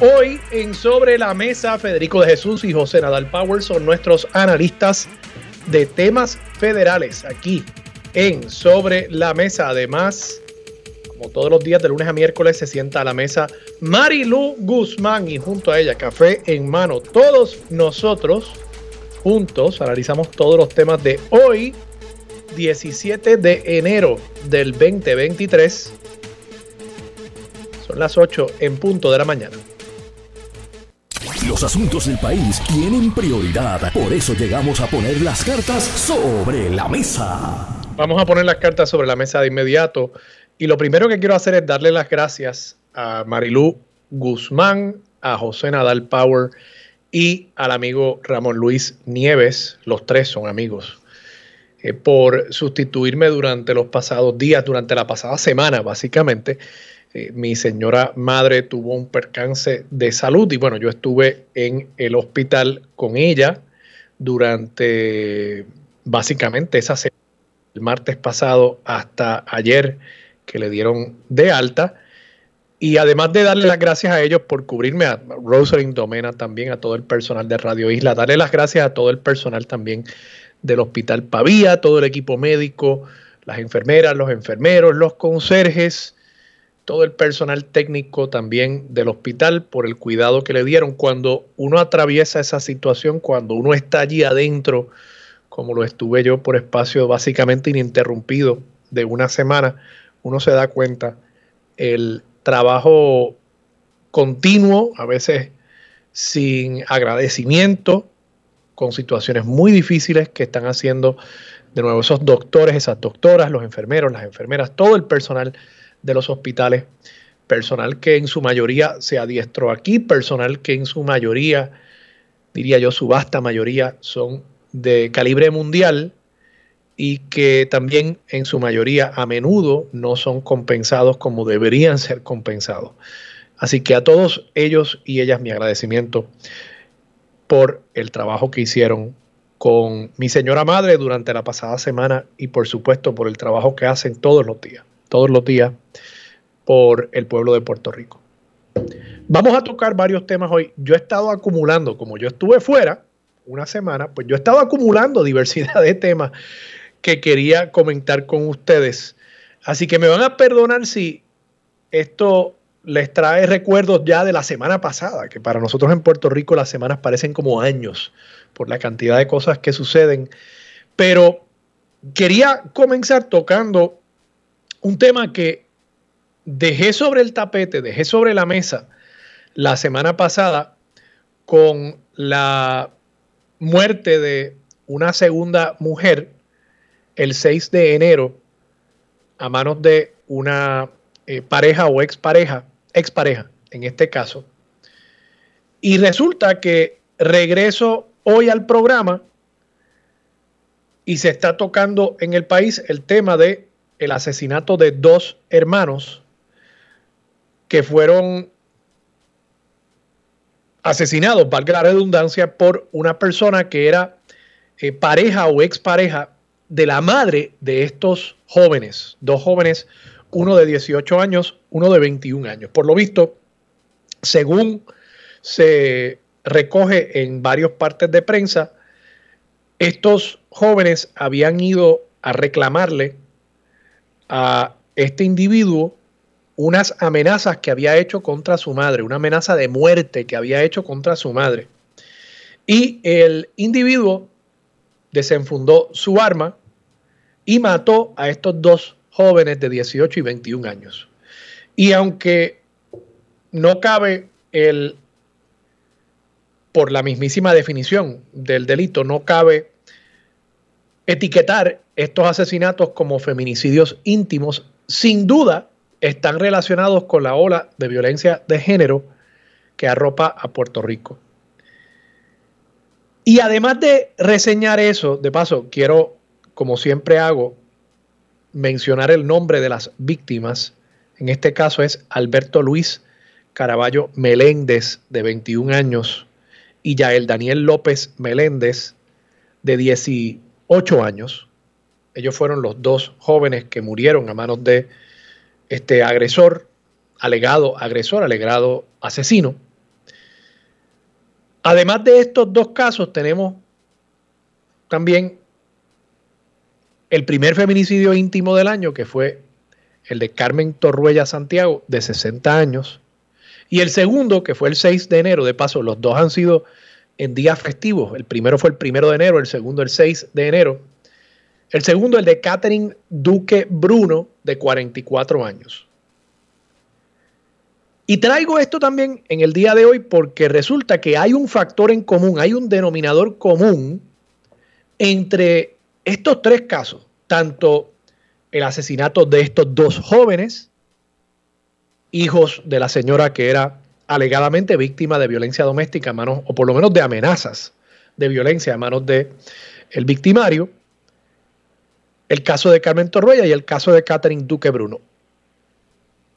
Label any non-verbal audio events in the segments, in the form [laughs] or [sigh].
Hoy en Sobre la Mesa, Federico de Jesús y José Nadal Power son nuestros analistas de temas federales aquí en Sobre la Mesa. Además, como todos los días de lunes a miércoles, se sienta a la mesa Marilu Guzmán y junto a ella, café en mano. Todos nosotros juntos analizamos todos los temas de hoy 17 de enero del 2023. Son las 8 en punto de la mañana. Los asuntos del país tienen prioridad, por eso llegamos a poner las cartas sobre la mesa. Vamos a poner las cartas sobre la mesa de inmediato. Y lo primero que quiero hacer es darle las gracias a Marilú Guzmán, a José Nadal Power y al amigo Ramón Luis Nieves. Los tres son amigos eh, por sustituirme durante los pasados días, durante la pasada semana, básicamente. Eh, mi señora madre tuvo un percance de salud y bueno, yo estuve en el hospital con ella durante básicamente esa semana, el martes pasado hasta ayer que le dieron de alta. Y además de darle las gracias a ellos por cubrirme, a Rosalind Domena también, a todo el personal de Radio Isla, darle las gracias a todo el personal también del Hospital Pavía, todo el equipo médico, las enfermeras, los enfermeros, los conserjes, todo el personal técnico también del hospital por el cuidado que le dieron. Cuando uno atraviesa esa situación, cuando uno está allí adentro, como lo estuve yo por espacio básicamente ininterrumpido de una semana, uno se da cuenta el trabajo continuo, a veces sin agradecimiento, con situaciones muy difíciles que están haciendo de nuevo esos doctores, esas doctoras, los enfermeros, las enfermeras, todo el personal de los hospitales, personal que en su mayoría se adiestró aquí, personal que en su mayoría, diría yo, su vasta mayoría son de calibre mundial y que también en su mayoría a menudo no son compensados como deberían ser compensados. Así que a todos ellos y ellas mi agradecimiento por el trabajo que hicieron con mi señora madre durante la pasada semana y por supuesto por el trabajo que hacen todos los días, todos los días por el pueblo de Puerto Rico. Vamos a tocar varios temas hoy. Yo he estado acumulando, como yo estuve fuera una semana, pues yo he estado acumulando diversidad de temas que quería comentar con ustedes. Así que me van a perdonar si esto les trae recuerdos ya de la semana pasada, que para nosotros en Puerto Rico las semanas parecen como años por la cantidad de cosas que suceden. Pero quería comenzar tocando un tema que dejé sobre el tapete, dejé sobre la mesa la semana pasada con la muerte de una segunda mujer el 6 de enero a manos de una eh, pareja o expareja expareja, en este caso. Y resulta que regreso hoy al programa y se está tocando en el país el tema de el asesinato de dos hermanos que fueron asesinados, valga la redundancia, por una persona que era eh, pareja o expareja de la madre de estos jóvenes, dos jóvenes uno de 18 años, uno de 21 años. Por lo visto, según se recoge en varias partes de prensa, estos jóvenes habían ido a reclamarle a este individuo unas amenazas que había hecho contra su madre, una amenaza de muerte que había hecho contra su madre. Y el individuo desenfundó su arma y mató a estos dos jóvenes de 18 y 21 años. Y aunque no cabe el, por la mismísima definición del delito, no cabe etiquetar estos asesinatos como feminicidios íntimos, sin duda están relacionados con la ola de violencia de género que arropa a Puerto Rico. Y además de reseñar eso, de paso, quiero, como siempre hago, mencionar el nombre de las víctimas. En este caso es Alberto Luis Caraballo Meléndez, de 21 años, y Yael Daniel López Meléndez, de 18 años. Ellos fueron los dos jóvenes que murieron a manos de este agresor, alegado agresor, alegado asesino. Además de estos dos casos, tenemos también el primer feminicidio íntimo del año, que fue el de Carmen Torruella Santiago, de 60 años, y el segundo, que fue el 6 de enero, de paso, los dos han sido en días festivos. El primero fue el primero de enero, el segundo el 6 de enero. El segundo, el de Catherine Duque Bruno, de 44 años. Y traigo esto también en el día de hoy porque resulta que hay un factor en común, hay un denominador común entre estos tres casos, tanto el asesinato de estos dos jóvenes, hijos de la señora que era alegadamente víctima de violencia doméstica a manos, o por lo menos de amenazas de violencia a manos del el victimario, el caso de Carmen Torruella y el caso de Catherine Duque Bruno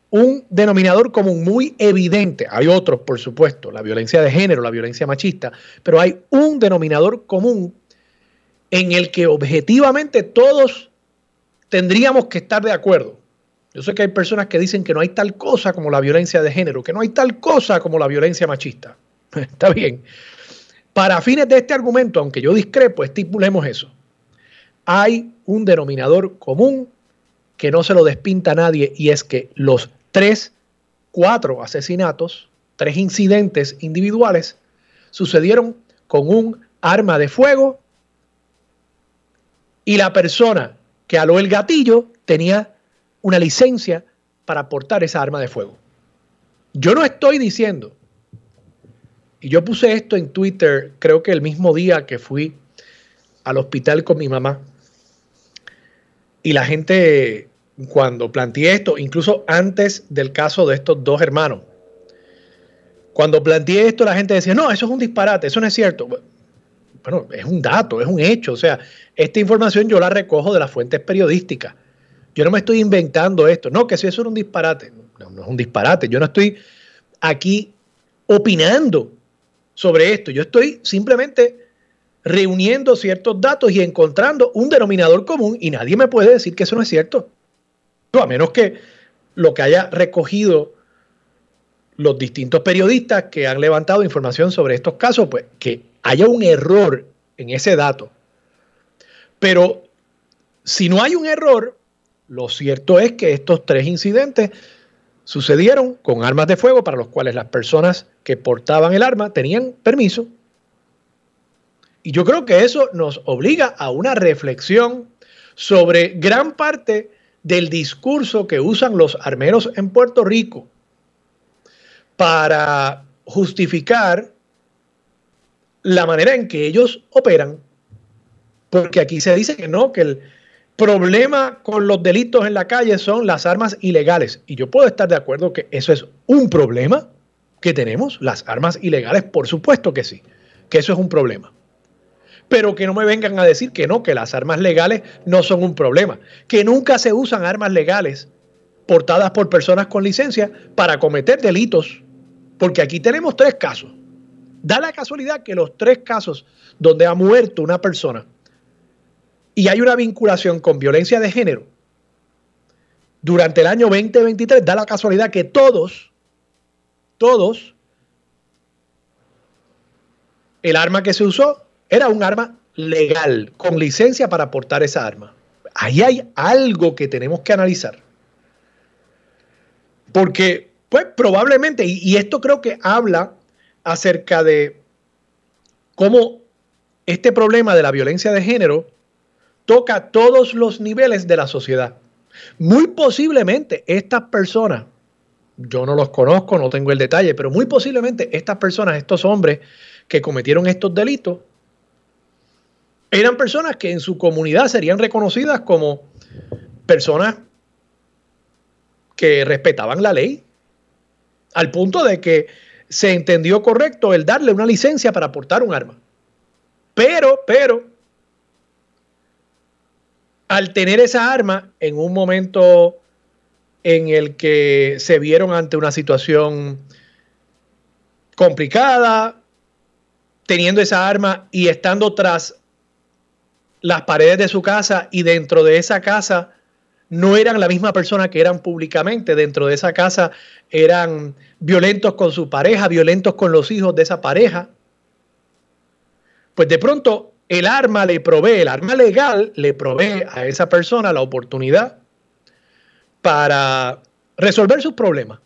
un denominador común muy evidente. Hay otros, por supuesto, la violencia de género, la violencia machista, pero hay un denominador común en el que objetivamente todos tendríamos que estar de acuerdo. Yo sé que hay personas que dicen que no hay tal cosa como la violencia de género, que no hay tal cosa como la violencia machista. [laughs] Está bien. Para fines de este argumento, aunque yo discrepo, estipulemos eso. Hay un denominador común que no se lo despinta a nadie y es que los tres, cuatro asesinatos, tres incidentes individuales sucedieron con un arma de fuego y la persona que aló el gatillo tenía una licencia para portar esa arma de fuego. Yo no estoy diciendo, y yo puse esto en Twitter creo que el mismo día que fui al hospital con mi mamá, y la gente cuando planteé esto, incluso antes del caso de estos dos hermanos, cuando planteé esto la gente decía, no, eso es un disparate, eso no es cierto. Bueno, es un dato, es un hecho. O sea, esta información yo la recojo de las fuentes periodísticas. Yo no me estoy inventando esto. No, que si eso es un disparate. No, no es un disparate. Yo no estoy aquí opinando sobre esto. Yo estoy simplemente reuniendo ciertos datos y encontrando un denominador común y nadie me puede decir que eso no es cierto a menos que lo que haya recogido los distintos periodistas que han levantado información sobre estos casos, pues que haya un error en ese dato. Pero si no hay un error, lo cierto es que estos tres incidentes sucedieron con armas de fuego para los cuales las personas que portaban el arma tenían permiso. Y yo creo que eso nos obliga a una reflexión sobre gran parte del discurso que usan los armeros en Puerto Rico para justificar la manera en que ellos operan. Porque aquí se dice que no, que el problema con los delitos en la calle son las armas ilegales. Y yo puedo estar de acuerdo que eso es un problema que tenemos, las armas ilegales, por supuesto que sí, que eso es un problema pero que no me vengan a decir que no, que las armas legales no son un problema, que nunca se usan armas legales portadas por personas con licencia para cometer delitos, porque aquí tenemos tres casos. Da la casualidad que los tres casos donde ha muerto una persona y hay una vinculación con violencia de género, durante el año 2023, da la casualidad que todos, todos, el arma que se usó era un arma legal, con licencia para portar esa arma. Ahí hay algo que tenemos que analizar. Porque, pues probablemente, y, esto creo que habla acerca de cómo este problema de la violencia de género toca todos los niveles de la sociedad. Muy posiblemente estas personas, yo no los conozco, no tengo el detalle, pero muy posiblemente estas personas, estos hombres que cometieron estos delitos, eran personas que en su comunidad serían reconocidas como personas que respetaban la ley, al punto de que se entendió correcto el darle una licencia para portar un arma. Pero, pero, al tener esa arma en un momento en el que se vieron ante una situación complicada, teniendo esa arma y estando tras las paredes de su casa y dentro de esa casa no eran la misma persona que eran públicamente. Dentro de esa casa eran violentos con su pareja, violentos con los hijos de esa pareja. Pues de pronto el arma le provee, el arma legal le provee a esa persona la oportunidad para resolver sus problemas.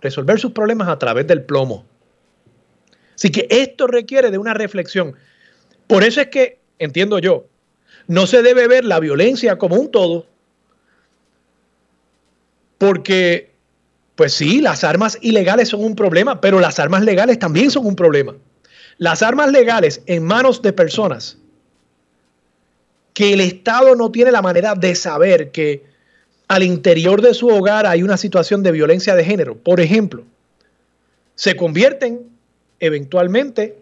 Resolver sus problemas a través del plomo. Así que esto requiere de una reflexión. Por eso es que, entiendo yo, no se debe ver la violencia como un todo, porque, pues sí, las armas ilegales son un problema, pero las armas legales también son un problema. Las armas legales en manos de personas que el Estado no tiene la manera de saber que al interior de su hogar hay una situación de violencia de género, por ejemplo, se convierten eventualmente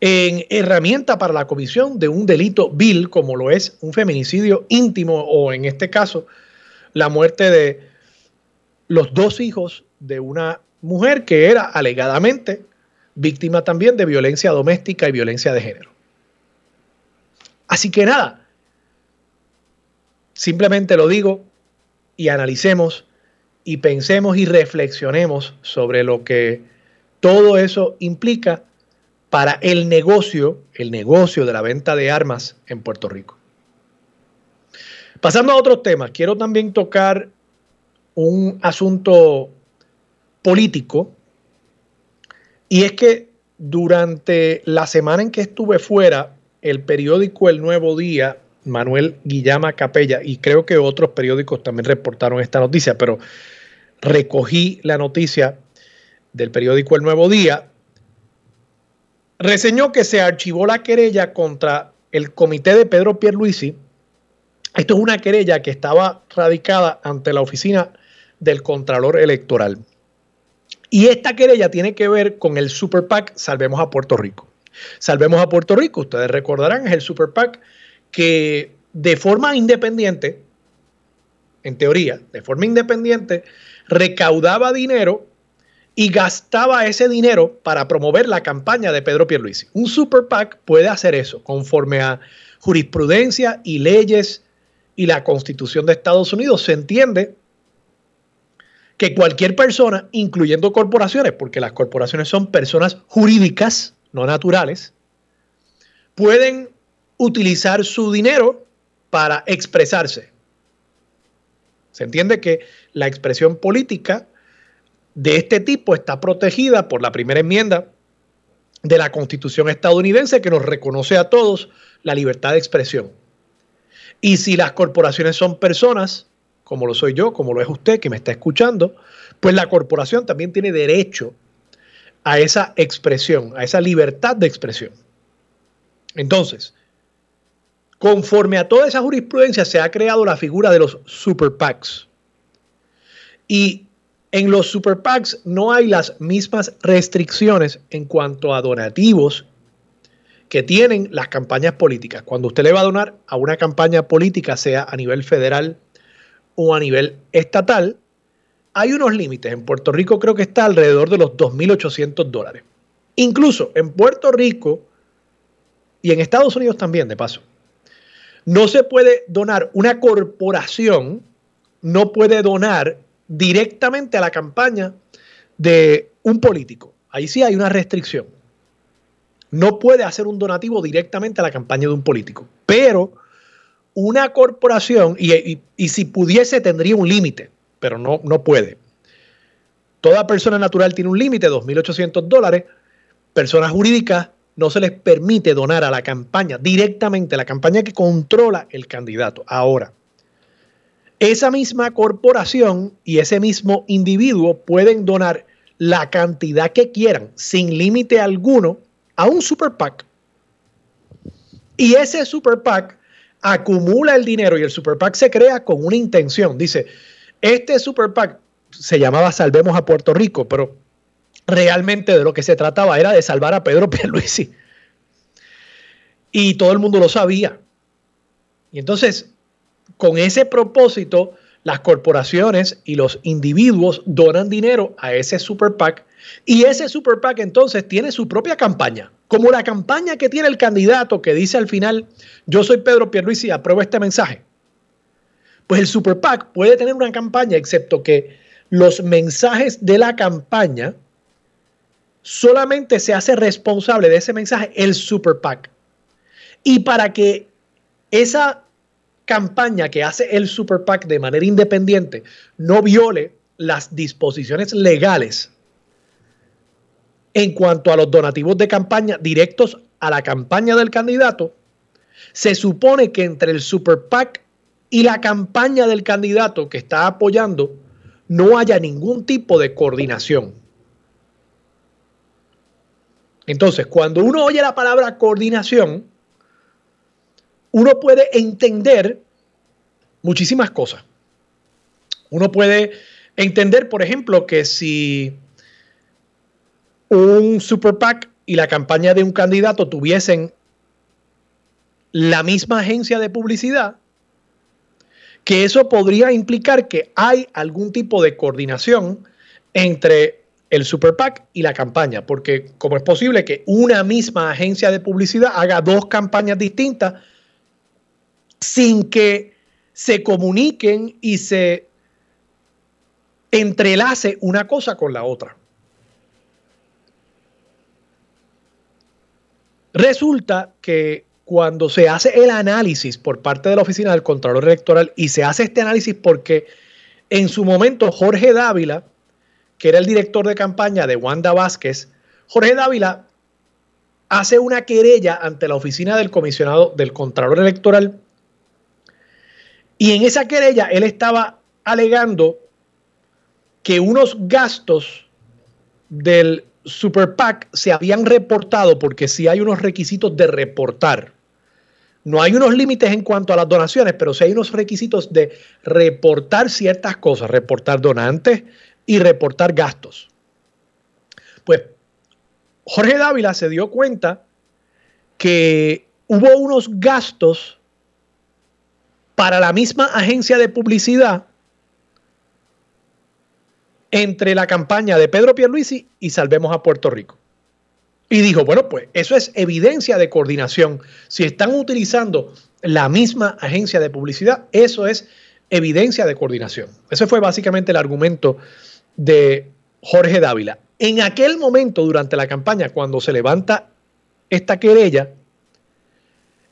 en herramienta para la comisión de un delito vil como lo es un feminicidio íntimo o en este caso la muerte de los dos hijos de una mujer que era alegadamente víctima también de violencia doméstica y violencia de género. Así que nada, simplemente lo digo y analicemos y pensemos y reflexionemos sobre lo que todo eso implica para el negocio, el negocio de la venta de armas en Puerto Rico. Pasando a otros temas, quiero también tocar un asunto político y es que durante la semana en que estuve fuera, el periódico El Nuevo Día, Manuel Guillama Capella, y creo que otros periódicos también reportaron esta noticia, pero recogí la noticia del periódico El Nuevo Día, reseñó que se archivó la querella contra el comité de Pedro Pierluisi esto es una querella que estaba radicada ante la oficina del Contralor Electoral. Y esta querella tiene que ver con el Super PAC Salvemos a Puerto Rico. Salvemos a Puerto Rico, ustedes recordarán, es el Super PAC que de forma independiente, en teoría, de forma independiente, recaudaba dinero y gastaba ese dinero para promover la campaña de Pedro Pierluisi. Un Super PAC puede hacer eso conforme a jurisprudencia y leyes y la Constitución de Estados Unidos, se entiende que cualquier persona, incluyendo corporaciones, porque las corporaciones son personas jurídicas, no naturales, pueden utilizar su dinero para expresarse. Se entiende que la expresión política de este tipo está protegida por la primera enmienda de la Constitución estadounidense que nos reconoce a todos la libertad de expresión. Y si las corporaciones son personas, como lo soy yo, como lo es usted que me está escuchando, pues la corporación también tiene derecho a esa expresión, a esa libertad de expresión. Entonces, conforme a toda esa jurisprudencia se ha creado la figura de los super PACs. Y en los super PACs no hay las mismas restricciones en cuanto a donativos que tienen las campañas políticas. Cuando usted le va a donar a una campaña política, sea a nivel federal o a nivel estatal, hay unos límites. En Puerto Rico creo que está alrededor de los 2.800 dólares. Incluso en Puerto Rico y en Estados Unidos también, de paso, no se puede donar, una corporación no puede donar directamente a la campaña de un político. Ahí sí hay una restricción no puede hacer un donativo directamente a la campaña de un político. Pero una corporación, y, si pudiese, tendría un límite, pero no, no puede. Toda persona natural tiene un límite, 2.800 dólares. Personas jurídicas no se les permite donar a la campaña directamente, a la campaña que controla el candidato. Ahora, esa misma corporación y ese mismo individuo pueden donar la cantidad que quieran, sin límite alguno, a un super PAC. Y ese super PAC acumula el dinero y el super PAC se crea con una intención. Dice, este super PAC se llamaba Salvemos a Puerto Rico, pero realmente de lo que se trataba era de salvar a Pedro [laughs] Pierluisi. Y todo el mundo lo sabía. Y entonces, con ese propósito, las corporaciones y los individuos donan dinero a ese super PAC y ese super PAC entonces tiene su propia campaña, como la campaña que tiene el candidato que dice al final, yo soy Pedro Pierluisi apruebo este mensaje. Pues el super PAC puede tener una campaña, excepto que los mensajes de la campaña solamente se hace responsable de ese mensaje el super PAC. Y para que esa campaña que hace el super PAC de manera independiente no viole las disposiciones legales en cuanto a los donativos de campaña directos a la campaña del candidato, se supone que entre el super PAC y la campaña del candidato que está apoyando no haya ningún tipo de coordinación. Entonces, cuando uno oye la palabra coordinación, uno puede entender muchísimas cosas. Uno puede entender, por ejemplo, que si un super PAC y la campaña de un candidato tuviesen la misma agencia de publicidad, que eso podría implicar que hay algún tipo de coordinación entre el Super PAC y la campaña, porque como es posible que una misma agencia de publicidad haga dos campañas distintas sin que se comuniquen y se entrelace una cosa con la otra. Resulta que cuando se hace el análisis por parte de la Oficina del Contralor Electoral y se hace este análisis porque en su momento Jorge Dávila, que era el director de campaña de Wanda Vázquez, Jorge Dávila hace una querella ante la oficina del comisionado del Contralor Electoral y en esa querella él estaba alegando que unos gastos del Super PAC se habían reportado porque sí hay unos requisitos de reportar. No hay unos límites en cuanto a las donaciones, pero sí hay unos requisitos de reportar ciertas cosas, reportar donantes y reportar gastos. Pues Jorge Dávila se dio cuenta que hubo unos gastos para la misma agencia de publicidad entre la campaña de Pedro Pierluisi y Salvemos a Puerto Rico. Y dijo, bueno, pues eso es evidencia de coordinación. Si están utilizando la misma agencia de publicidad, eso es evidencia de coordinación. Ese fue básicamente el argumento de Jorge Dávila. En aquel momento, durante la campaña, cuando se levanta esta querella,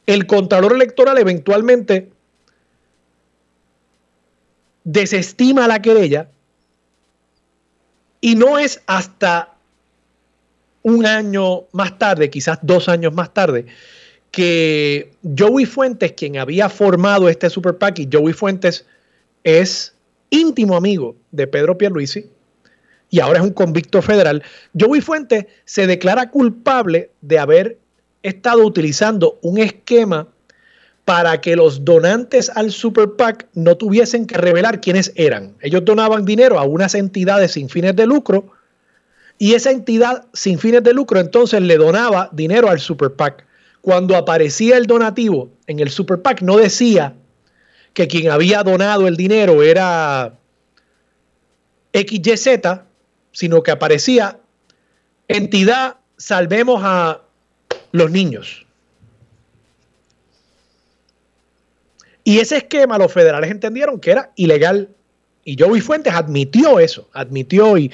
el Contralor Electoral eventualmente desestima la querella y no es hasta un año más tarde, quizás dos años más tarde, que Joey Fuentes, quien había formado este Super PAC, y Joey Fuentes es íntimo amigo de Pedro Pierluisi y ahora es un convicto federal, Joey Fuentes se declara culpable de haber estado utilizando un esquema para que los donantes al Super PAC no tuviesen que revelar quiénes eran. Ellos donaban dinero a unas entidades sin fines de lucro y esa entidad sin fines de lucro entonces le donaba dinero al Super PAC. Cuando aparecía el donativo en el Super PAC no decía que quien había donado el dinero era XYZ, sino que aparecía entidad salvemos a los niños. Y ese esquema los federales entendieron que era ilegal. Y Joey Fuentes admitió eso, admitió y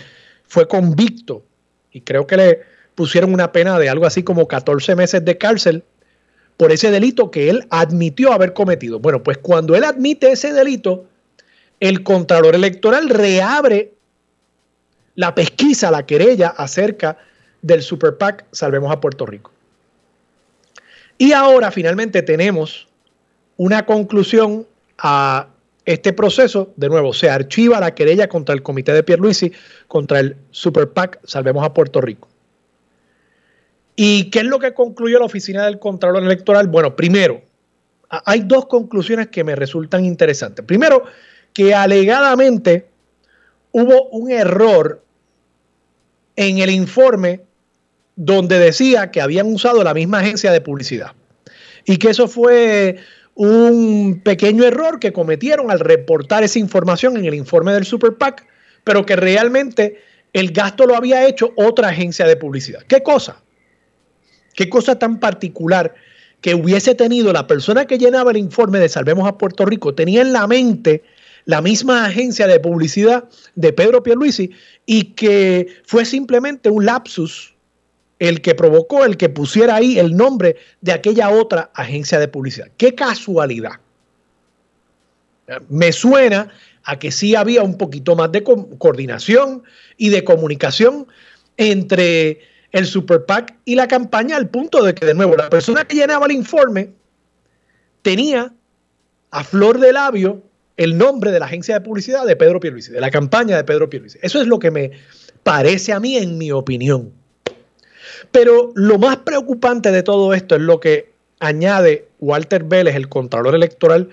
fue convicto. Y creo que le pusieron una pena de algo así como 14 meses de cárcel por ese delito que él admitió haber cometido. Bueno, pues cuando él admite ese delito, el Contralor Electoral reabre la pesquisa, la querella acerca del Super PAC Salvemos a Puerto Rico. Y ahora finalmente tenemos una conclusión a este proceso, de nuevo, se archiva la querella contra el comité de Pierluisi, contra el Super PAC Salvemos a Puerto Rico. ¿Y qué es lo que concluyó la oficina del Contralor Electoral? Bueno, primero, hay dos conclusiones que me resultan interesantes. Primero, que alegadamente hubo un error en el informe donde decía que habían usado la misma agencia de publicidad y que eso fue un pequeño error que cometieron al reportar esa información en el informe del Super PAC, pero que realmente el gasto lo había hecho otra agencia de publicidad. ¿Qué cosa? ¿Qué cosa tan particular que hubiese tenido la persona que llenaba el informe de Salvemos a Puerto Rico? Tenía en la mente la misma agencia de publicidad de Pedro Pierluisi y que fue simplemente un lapsus el que provocó el que pusiera ahí el nombre de aquella otra agencia de publicidad. Qué casualidad. Me suena a que sí había un poquito más de coordinación y de comunicación entre el Super PAC y la campaña al punto de que, de nuevo, la persona que llenaba el informe tenía a flor de labio el nombre de la agencia de publicidad de Pedro Pierluisi, de la campaña de Pedro Pierluisi. Eso es lo que me parece a mí, en mi opinión. Pero lo más preocupante de todo esto es lo que añade Walter Vélez, el Contralor Electoral,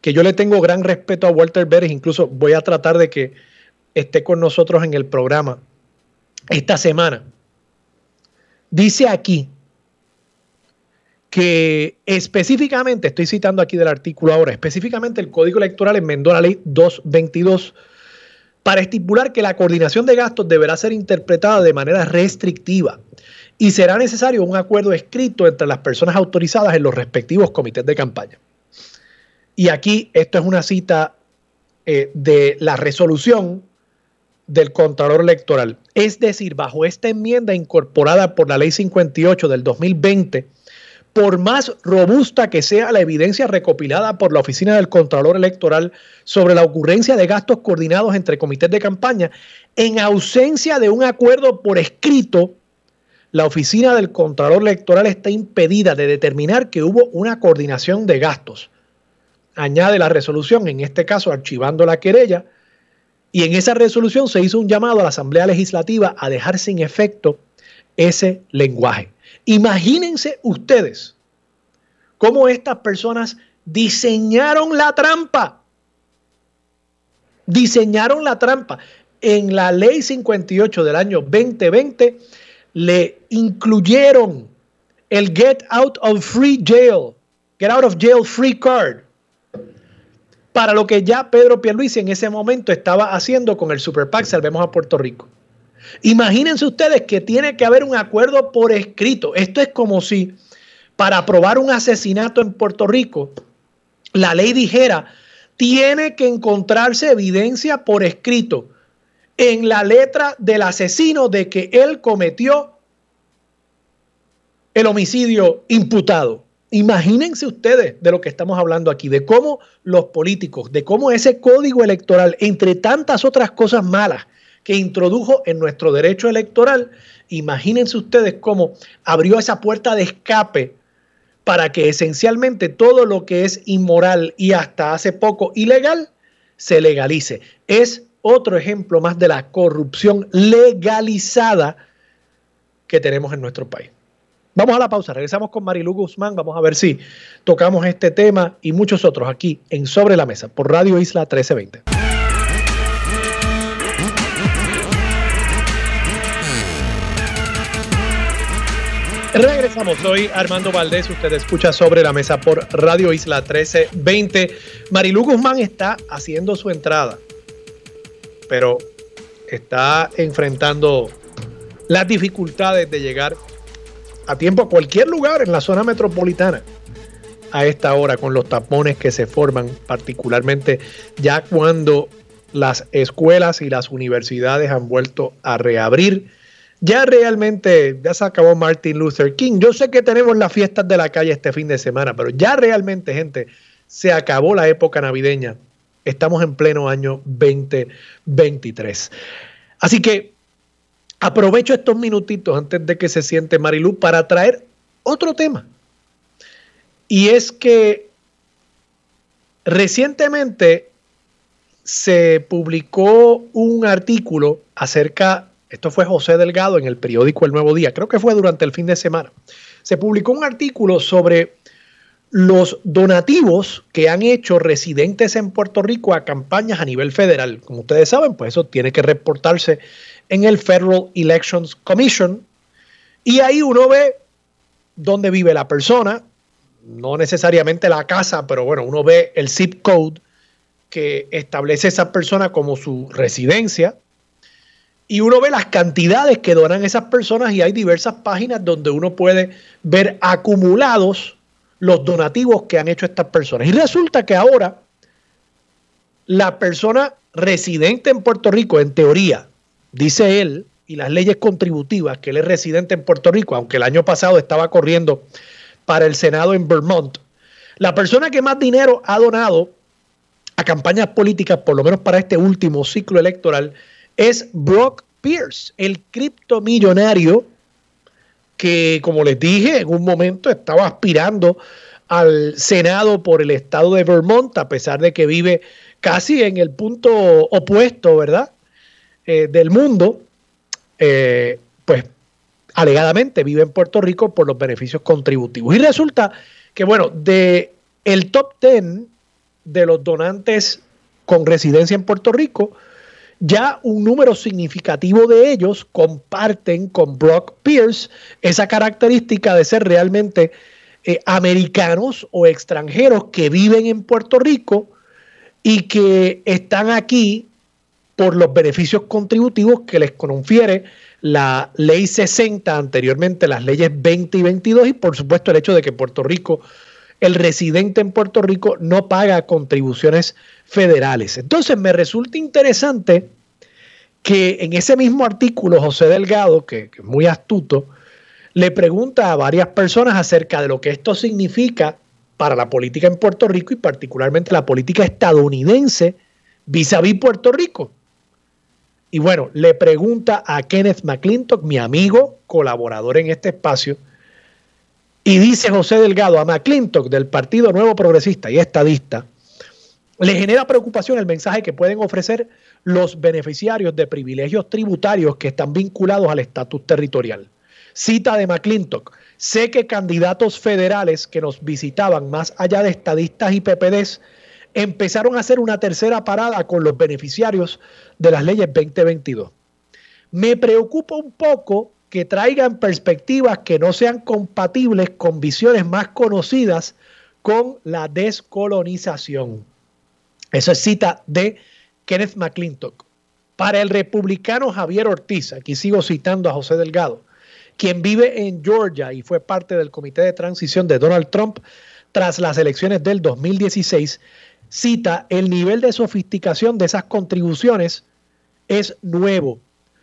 que yo le tengo gran respeto a Walter Vélez, incluso voy a tratar de que esté con nosotros en el programa esta semana. Dice aquí que específicamente, estoy citando aquí del artículo ahora, específicamente el Código Electoral enmendó la ley 222 para estipular que la coordinación de gastos deberá ser interpretada de manera restrictiva y será necesario un acuerdo escrito entre las personas autorizadas en los respectivos comités de campaña. Y aquí esto es una cita eh, de la resolución del Contralor Electoral. Es decir, bajo esta enmienda incorporada por la Ley 58 del 2020, por más robusta que sea la evidencia recopilada por la Oficina del Contralor Electoral sobre la ocurrencia de gastos coordinados entre comités de campaña, en ausencia de un acuerdo por escrito, la Oficina del Contralor Electoral está impedida de determinar que hubo una coordinación de gastos añade la resolución, en este caso archivando la querella, y en esa resolución se hizo un llamado a la Asamblea Legislativa a dejar sin efecto ese lenguaje. Imagínense ustedes cómo estas personas diseñaron la trampa. Diseñaron la trampa. En la ley 58 del año 2020 le incluyeron el Get Out of Free Jail, Get Out of Jail Free Card para lo que ya Pedro Pierluisi en ese momento estaba haciendo con el Super PAC Salvemos a Puerto Rico. Imagínense ustedes que tiene que haber un acuerdo por escrito. Esto es como si para aprobar un asesinato en Puerto Rico, la ley dijera, tiene que encontrarse evidencia por escrito en la letra del asesino de que él cometió el homicidio imputado. Imagínense ustedes de lo que estamos hablando aquí, de cómo los políticos, de cómo ese código electoral, entre tantas otras cosas malas que introdujo en nuestro derecho electoral, imagínense ustedes cómo abrió esa puerta de escape para que esencialmente todo lo que es inmoral y hasta hace poco ilegal se legalice. Es otro ejemplo más de la corrupción legalizada que tenemos en nuestro país. Vamos a la pausa, regresamos con Marilu Guzmán, vamos a ver si tocamos este tema y muchos otros aquí en Sobre la Mesa por Radio Isla 1320. Regresamos, soy Armando Valdés, usted escucha sobre la mesa por Radio Isla 1320. Marilu Guzmán está haciendo su entrada, pero está enfrentando las dificultades de llegar a tiempo a cualquier lugar en la zona metropolitana a esta hora con los tapones que se forman, particularmente ya cuando las escuelas y las universidades han vuelto a reabrir. Ya realmente, ya se acabó Martin Luther King. Yo sé que tenemos las fiestas de la calle este fin de semana, pero ya realmente, gente, se acabó la época navideña. Estamos en pleno año 2023. Así que Aprovecho estos minutitos antes de que se siente Marilu para traer otro tema. Y es que recientemente se publicó un artículo acerca, esto fue José Delgado en el periódico El Nuevo Día, creo que fue durante el fin de semana. Se publicó un artículo sobre los donativos que han hecho residentes en Puerto Rico a campañas a nivel federal. Como ustedes saben, pues eso tiene que reportarse en el Federal Elections Commission. Y ahí uno ve dónde vive la persona, no necesariamente la casa, pero bueno, uno ve el zip code que establece esa persona como su residencia y uno ve las cantidades que donan esas personas y hay diversas páginas donde uno puede ver acumulados los donativos que han hecho estas personas. Y resulta que ahora la persona residente en Puerto Rico, en teoría, dice él, y las leyes contributivas, que él es residente en Puerto Rico, aunque el año pasado estaba corriendo para el Senado en Vermont, la persona que más dinero ha donado a campañas políticas, por lo menos para este último ciclo electoral, es Brock Pierce, el criptomillonario que, como les dije, en un momento estaba aspirando al Senado por el estado de Vermont, a pesar de que vive casi en el punto opuesto, ¿verdad? Eh, del mundo, eh, pues alegadamente vive en Puerto Rico por los beneficios contributivos. Y resulta que, bueno, de el top 10 de los donantes con residencia en Puerto Rico, ya un número significativo de ellos comparten con Brock Pierce esa característica de ser realmente eh, americanos o extranjeros que viven en Puerto Rico y que están aquí por los beneficios contributivos que les confiere la ley 60, anteriormente las leyes 20 y 22, y por supuesto el hecho de que Puerto Rico, el residente en Puerto Rico no paga contribuciones federales. Entonces me resulta interesante que en ese mismo artículo José Delgado, que, es muy astuto, le pregunta a varias personas acerca de lo que esto significa para la política en Puerto Rico y particularmente la política estadounidense vis a vis Puerto Rico. Y bueno, le pregunta a Kenneth McClintock, mi amigo, colaborador en este espacio, y dice José Delgado a McClintock del Partido Nuevo Progresista y Estadista, le genera preocupación el mensaje que pueden ofrecer los beneficiarios de privilegios tributarios que están vinculados al estatus territorial. Cita de McClintock. Sé que candidatos federales que nos visitaban más allá de estadistas y PPDs empezaron a hacer una tercera parada con los beneficiarios de las leyes 2022. Me preocupa un poco que traigan perspectivas que no sean compatibles con visiones más conocidas con la descolonización. Eso es cita de Kenneth McClintock. Para el republicano Javier Ortiz, aquí sigo citando a José Delgado, quien vive en Georgia y fue parte del comité de transición de Donald Trump tras las elecciones del 2016, cita el nivel de sofisticación de esas contribuciones es nuevo.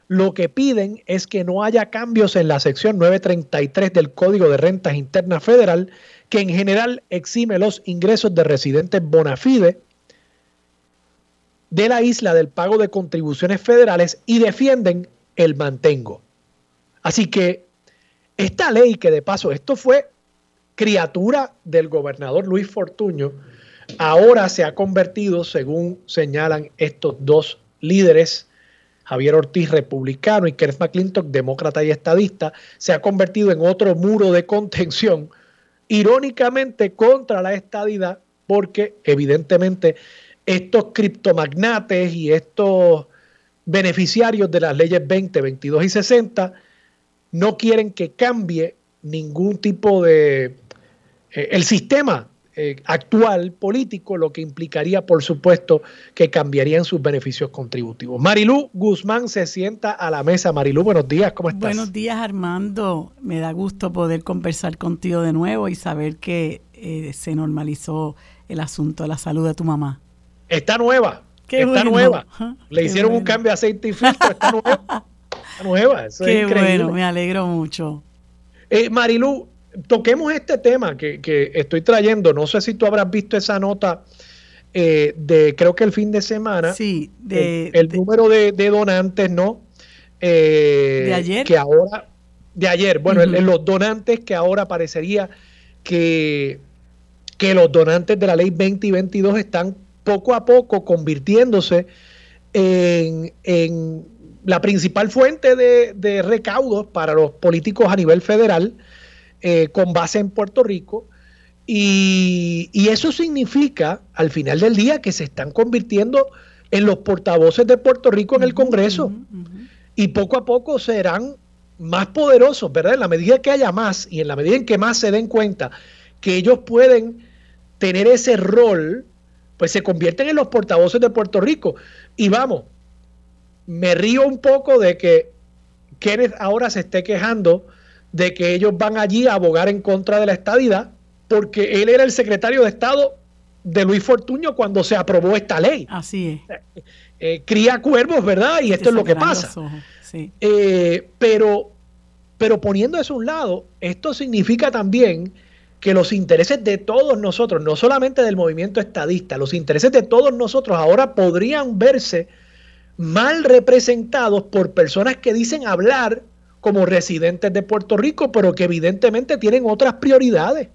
Lo que piden es que no haya cambios en la sección 933 del Código de Rentas Internas Federal, que en general exime los ingresos de residentes bona fide de la isla del pago de contribuciones federales y defienden el mantengo. Así que esta ley, que de paso, esto fue criatura del gobernador Luis Fortuño, ahora se ha convertido, según señalan estos dos líderes, Javier Ortiz, republicano, y Kenneth McClintock, demócrata y estadista, se ha convertido en otro muro de contención, irónicamente contra la estadidad, porque evidentemente estos criptomagnates y estos beneficiarios de las leyes 20, 22 y 60 no quieren que cambie ningún tipo de... Eh, el sistema eh, actual político, lo que implicaría, por supuesto, que cambiarían sus beneficios contributivos. Marilú Guzmán se sienta a la mesa. Marilú, buenos días, ¿cómo estás? Buenos días, Armando. Me da gusto poder conversar contigo de nuevo y saber que eh, se normalizó el asunto de la salud de tu mamá. Está nueva. está nueva. [laughs] Le hicieron un cambio de aceite y filtro. Está nueva. [laughs] Está nueva. Eso Qué es bueno, me alegro mucho. Eh, Marilu, toquemos este tema que, estoy trayendo. No sé si tú habrás visto esa nota eh, de, creo que el fin de semana. Sí, de, el, número de, donantes, ¿no? Eh, de ayer. Que ahora, de ayer, bueno, los donantes que ahora parecería que, que los donantes de la ley 20 y 22 están poco a poco convirtiéndose en, la principal fuente de, recaudos para los políticos a nivel federal, eh, con base en Puerto Rico. Y, eso significa, al final del día, que se están convirtiendo en los portavoces de Puerto Rico en el Congreso. y poco a poco serán más poderosos, ¿verdad? En la medida que haya más y en la medida en que más se den cuenta que ellos pueden tener ese rol, pues se convierten en los portavoces de Puerto Rico. Y vamos, me río un poco de que Kenneth ahora se esté quejando de que ellos van allí a abogar en contra de la estadidad, porque él era el secretario de Estado de Luis Fortuño cuando se aprobó esta ley. Así es. Eh, eh, cría cuervos, ¿verdad? Y esto es lo que pasa. Eh, pero, pero poniendo eso a un lado, esto significa también que los intereses de todos nosotros, no solamente del movimiento estadista, los intereses de todos nosotros ahora podrían verse mal representados por personas que dicen hablar como residentes de Puerto Rico, pero que evidentemente tienen otras prioridades.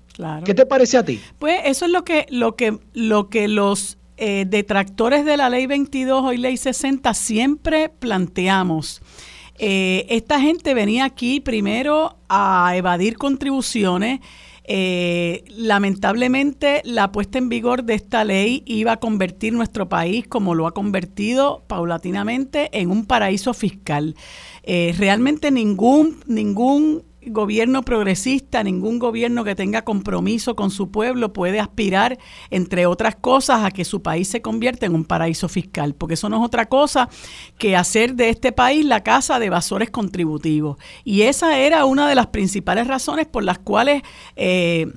¿Qué te parece a ti? Pues eso es lo que, lo que, lo que los eh, detractores de la ley 22 y ley 60 siempre planteamos. Eh, esta gente venía aquí primero a evadir contribuciones. Eh, lamentablemente la puesta en vigor de esta ley iba a convertir nuestro país, como lo ha convertido paulatinamente, en un paraíso fiscal. realmente ningún, ningún gobierno progresista, ningún gobierno que tenga compromiso con su pueblo puede aspirar, entre otras cosas, a que su país se convierta en un paraíso fiscal, porque eso no es otra cosa que hacer de este país la casa de evasores contributivos. Y esa era una de las principales razones por las cuales... Eh,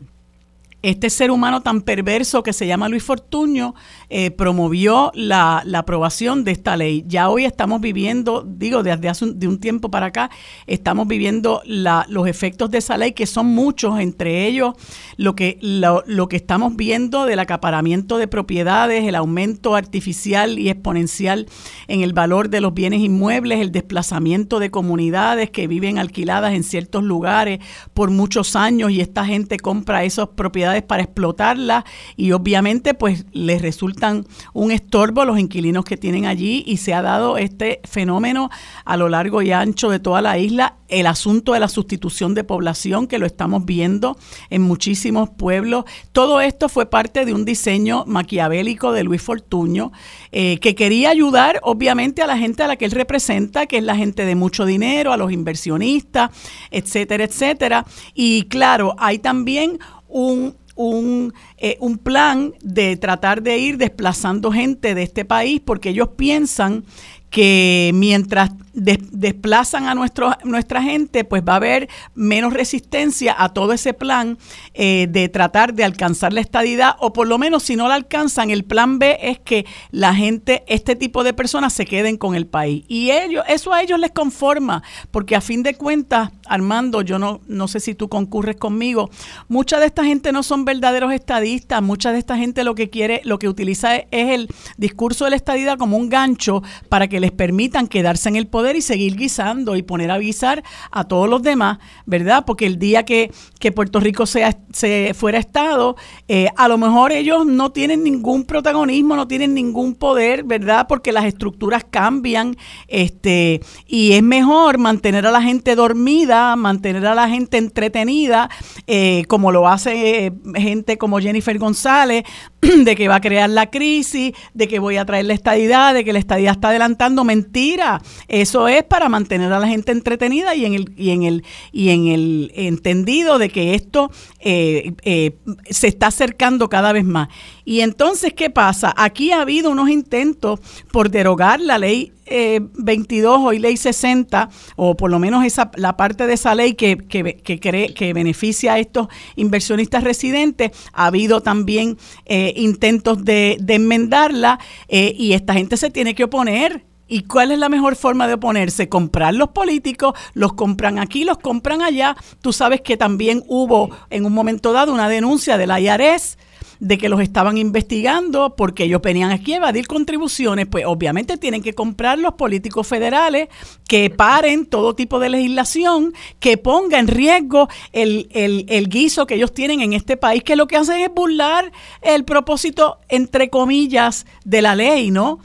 este ser humano tan perverso que se llama Luis Fortuño eh, promovió la, aprobación de esta ley. Ya hoy estamos viviendo, digo, desde hace un, de un tiempo para acá, estamos viviendo los efectos de esa ley, que son muchos, entre ellos lo que, lo, lo que estamos viendo del acaparamiento de propiedades, el aumento artificial y exponencial en el valor de los bienes inmuebles, el desplazamiento de comunidades que viven alquiladas en ciertos lugares por muchos años y esta gente compra esas propiedades para explotarla y obviamente pues les resultan un estorbo los inquilinos que tienen allí y se ha dado este fenómeno a lo largo y ancho de toda la isla, el asunto de la sustitución de población que lo estamos viendo en muchísimos pueblos. Todo esto fue parte de un diseño maquiavélico de Luis Fortuño eh, que quería ayudar obviamente a la gente a la que él representa, que es la gente de mucho dinero, a los inversionistas, etcétera, etcétera. Y claro, hay también un, un, eh, un plan de tratar de ir desplazando gente de este país porque ellos piensan que mientras desplazan a nuestro, nuestra gente, pues va a haber menos resistencia a todo ese plan eh, de tratar de alcanzar la estadidad, o por lo menos si no la alcanzan, el plan B es que la gente, este tipo de personas se queden con el país. Y ellos, eso a ellos les conforma, porque a fin de cuentas, Armando, yo no, no sé si tú concurres conmigo, mucha de esta gente no son verdaderos estadistas, mucha de esta gente lo que quiere, lo que utiliza es el discurso de la estadidad como un gancho para que les permitan quedarse en el poder y seguir guisando y poner a guisar a todos los demás, ¿verdad? Porque el día que, Puerto Rico sea, se fuera Estado, eh, a lo mejor ellos no tienen ningún protagonismo, no tienen ningún poder, ¿verdad? Porque las estructuras cambian este, y es mejor mantener a la gente dormida, mantener a la gente entretenida, eh, como lo hace eh, gente como Jennifer González, [clears throat] de que va a crear la crisis, de que voy a traer la estadidad, de que la estadidad está adelantando. Mentira. Eso es para mantener a la gente entretenida y en el, y en el, y en el entendido de que esto eh, eh, se está acercando cada vez más. Y entonces, ¿qué pasa? Aquí ha habido unos intentos por derogar la ley 22 o ley 60, o por lo menos esa, la parte de esa ley que, que, que, que beneficia a estos inversionistas residentes. Ha habido también eh, intentos de, enmendarla eh, y esta gente se tiene que oponer. ¿Y cuál es la mejor forma de oponerse? Comprar los políticos, los compran aquí, los compran allá. Tú sabes que también hubo en un momento dado una denuncia de la IARES de que los estaban investigando porque ellos venían aquí a evadir contribuciones, pues obviamente tienen que comprar los políticos federales que paren todo tipo de legislación que ponga en riesgo el, el guiso que ellos tienen en este país, que lo que hacen es burlar el propósito, entre comillas, de la ley, ¿no?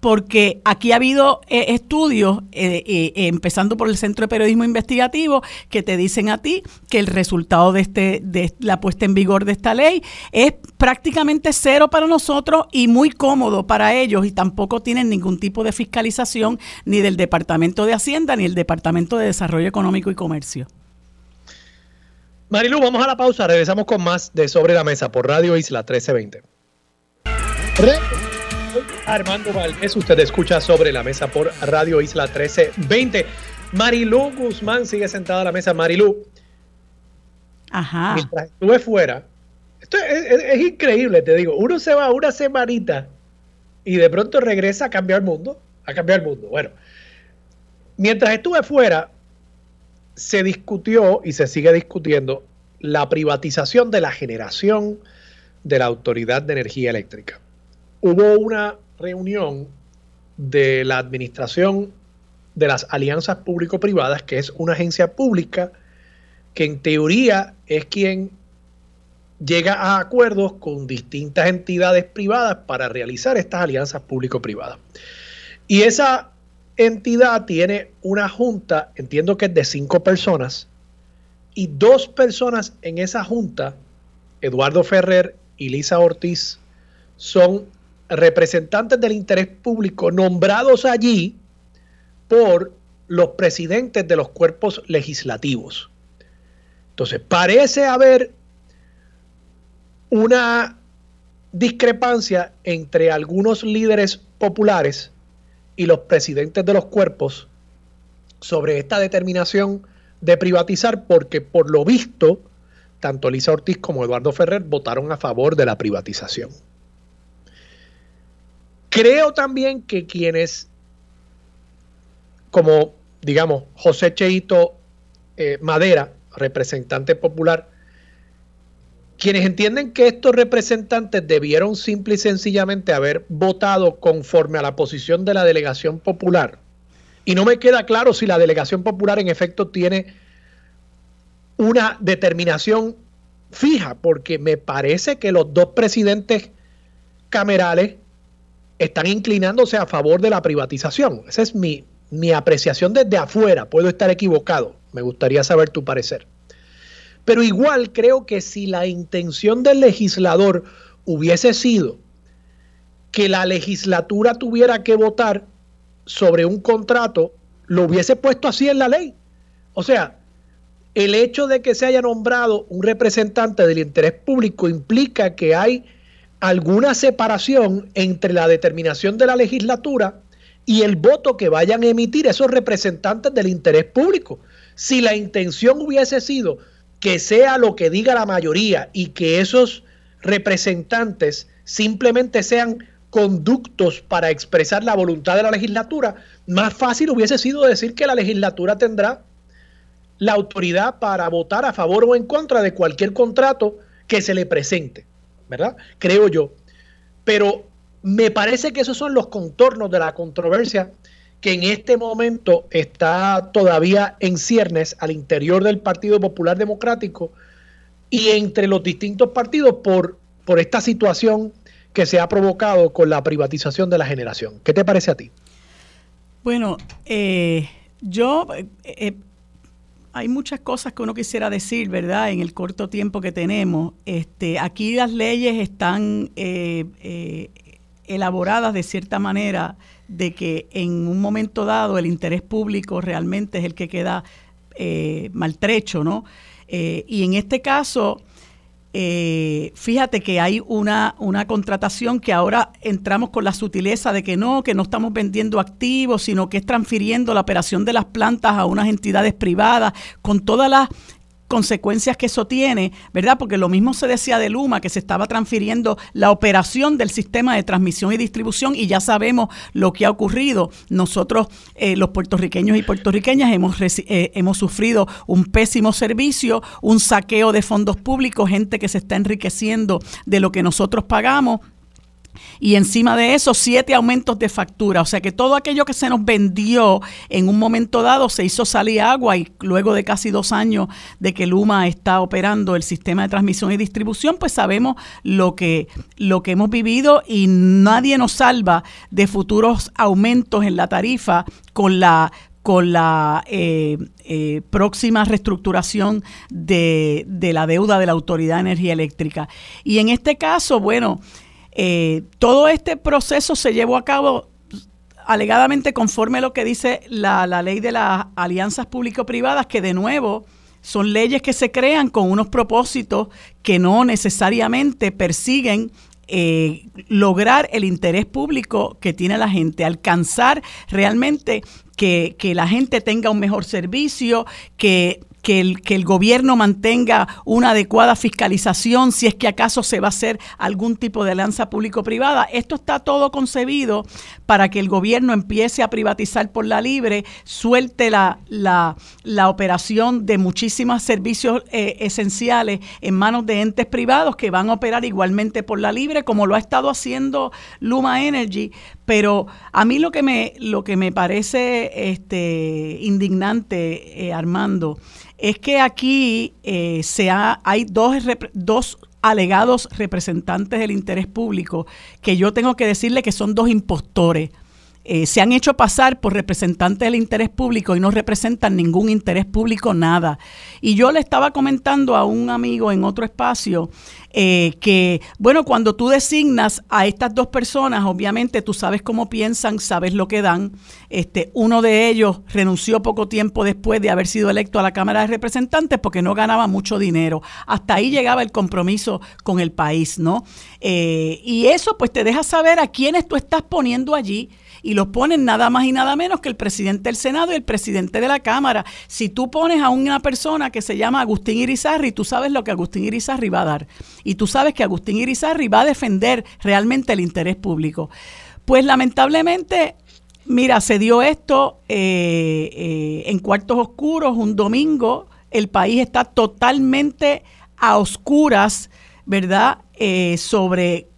Porque aquí ha habido eh, estudios, eh, eh, empezando por el Centro de Periodismo Investigativo, que te dicen a ti que el resultado de, este, de la puesta en vigor de esta ley es prácticamente cero para nosotros y muy cómodo para ellos y tampoco tienen ningún tipo de fiscalización ni del Departamento de Hacienda ni el Departamento de Desarrollo Económico y Comercio. Marilu, vamos a la pausa, regresamos con más de Sobre la Mesa por Radio Isla 1320. Armando Valdés, usted escucha sobre la mesa por Radio Isla 1320. Marilu Guzmán sigue sentada a la mesa. Marilu, Ajá. mientras estuve fuera, esto es, increíble, te digo, uno se va una semanita y de pronto regresa a cambiar el mundo, a cambiar el mundo. Bueno, mientras estuve fuera, se discutió y se sigue discutiendo la privatización de la generación de la Autoridad de Energía Eléctrica. Hubo una reunión de la Administración de las Alianzas Público-Privadas, que es una agencia pública que en teoría es quien llega a acuerdos con distintas entidades privadas para realizar estas alianzas público-privadas. Y esa entidad tiene una junta, entiendo que es de cinco personas, y dos personas en esa junta, Eduardo Ferrer y Lisa Ortiz, son representantes del interés público nombrados allí por los presidentes de los cuerpos legislativos. Entonces, parece haber una discrepancia entre algunos líderes populares y los presidentes de los cuerpos sobre esta determinación de privatizar porque por lo visto tanto Lisa Ortiz como Eduardo Ferrer votaron a favor de la privatización. Creo también que quienes, como digamos José Cheito eh, Madera, representante popular, quienes entienden que estos representantes debieron simple y sencillamente haber votado conforme a la posición de la delegación popular. Y no me queda claro si la delegación popular en efecto tiene una determinación fija, porque me parece que los dos presidentes camerales están inclinándose a favor de la privatización. Esa es mi, mi apreciación desde afuera. Puedo estar equivocado. Me gustaría saber tu parecer. Pero igual creo que si la intención del legislador hubiese sido que la legislatura tuviera que votar sobre un contrato, lo hubiese puesto así en la ley. O sea, el hecho de que se haya nombrado un representante del interés público implica que hay alguna separación entre la determinación de la legislatura y el voto que vayan a emitir esos representantes del interés público. Si la intención hubiese sido que sea lo que diga la mayoría y que esos representantes simplemente sean conductos para expresar la voluntad de la legislatura, más fácil hubiese sido decir que la legislatura tendrá la autoridad para votar a favor o en contra de cualquier contrato que se le presente. ¿Verdad? Creo yo. Pero me parece que esos son los contornos de la controversia que en este momento está todavía en ciernes al interior del Partido Popular Democrático y entre los distintos partidos por, por esta situación que se ha provocado con la privatización de la generación. ¿Qué te parece a ti? Bueno, eh, yo eh, eh, hay muchas cosas que uno quisiera decir, ¿verdad? En el corto tiempo que tenemos. Este, aquí las leyes están eh, eh, elaboradas de cierta manera de que en un momento dado el interés público realmente es el que queda eh, maltrecho, ¿no? y en este caso, eh, fíjate que hay una, una contratación que ahora entramos con la sutileza de que no, que no estamos vendiendo activos, sino que es transfiriendo la operación de las plantas a unas entidades privadas, con todas las consecuencias que eso tiene, ¿verdad? Porque lo mismo se decía de Luma, que se estaba transfiriendo la operación del sistema de transmisión y distribución y ya sabemos lo que ha ocurrido. Nosotros, eh, los puertorriqueños y puertorriqueñas, hemos, eh, hemos sufrido un pésimo servicio, un saqueo de fondos públicos, gente que se está enriqueciendo de lo que nosotros pagamos y encima de eso siete aumentos de factura. O sea que todo aquello que se nos vendió en un momento dado se hizo salir agua y luego de casi dos años de que Luma está operando el sistema de transmisión y distribución, pues sabemos lo que, lo que hemos vivido y nadie nos salva de futuros aumentos en la tarifa con la con la eh, eh, próxima reestructuración de, de la deuda de la Autoridad de Energía Eléctrica. Y en este caso, bueno, eh, todo este proceso se llevó a cabo alegadamente conforme a lo que dice la, ley de las alianzas público-privadas, que de nuevo son leyes que se crean con unos propósitos que no necesariamente persiguen eh, lograr el interés público que tiene la gente, alcanzar realmente que, que, la gente tenga un mejor servicio, que que el, que el gobierno mantenga una adecuada fiscalización si es que acaso se va a hacer algún tipo de alianza público-privada. Esto está todo concebido para que el gobierno empiece a privatizar por la libre, suelte la, la, la operación de muchísimos servicios eh, esenciales en manos de entes privados que van a operar igualmente por la libre, como lo ha estado haciendo Luma Energy. Pero a mí lo que me, lo que me parece este, indignante, eh, Armando, es que aquí eh, se hay dos, dos alegados representantes del interés público que yo tengo que decirle que son dos impostores. Eh, se han hecho pasar por representantes del interés público y no representan ningún interés público, nada. Y yo le estaba comentando a un amigo en otro espacio eh, que, bueno, cuando tú designas a estas dos personas, obviamente tú sabes cómo piensan, sabes lo que dan. Este, uno de ellos renunció poco tiempo después de haber sido electo a la Cámara de Representantes porque no ganaba mucho dinero. Hasta ahí llegaba el compromiso con el país, ¿no? Eh, y eso pues te deja saber a quiénes tú estás poniendo allí y los ponen nada más y nada menos que el presidente del Senado y el presidente de la Cámara. Si tú pones a una persona que se llama Agustín Irizarri, tú sabes lo que Agustín Irizarri va a dar. Y tú sabes que Agustín Irizarri va a defender realmente el interés público. Pues lamentablemente Mira, se dio esto eh, eh, en cuartos oscuros un domingo. El país está totalmente a oscuras, ¿verdad? Eh, sobre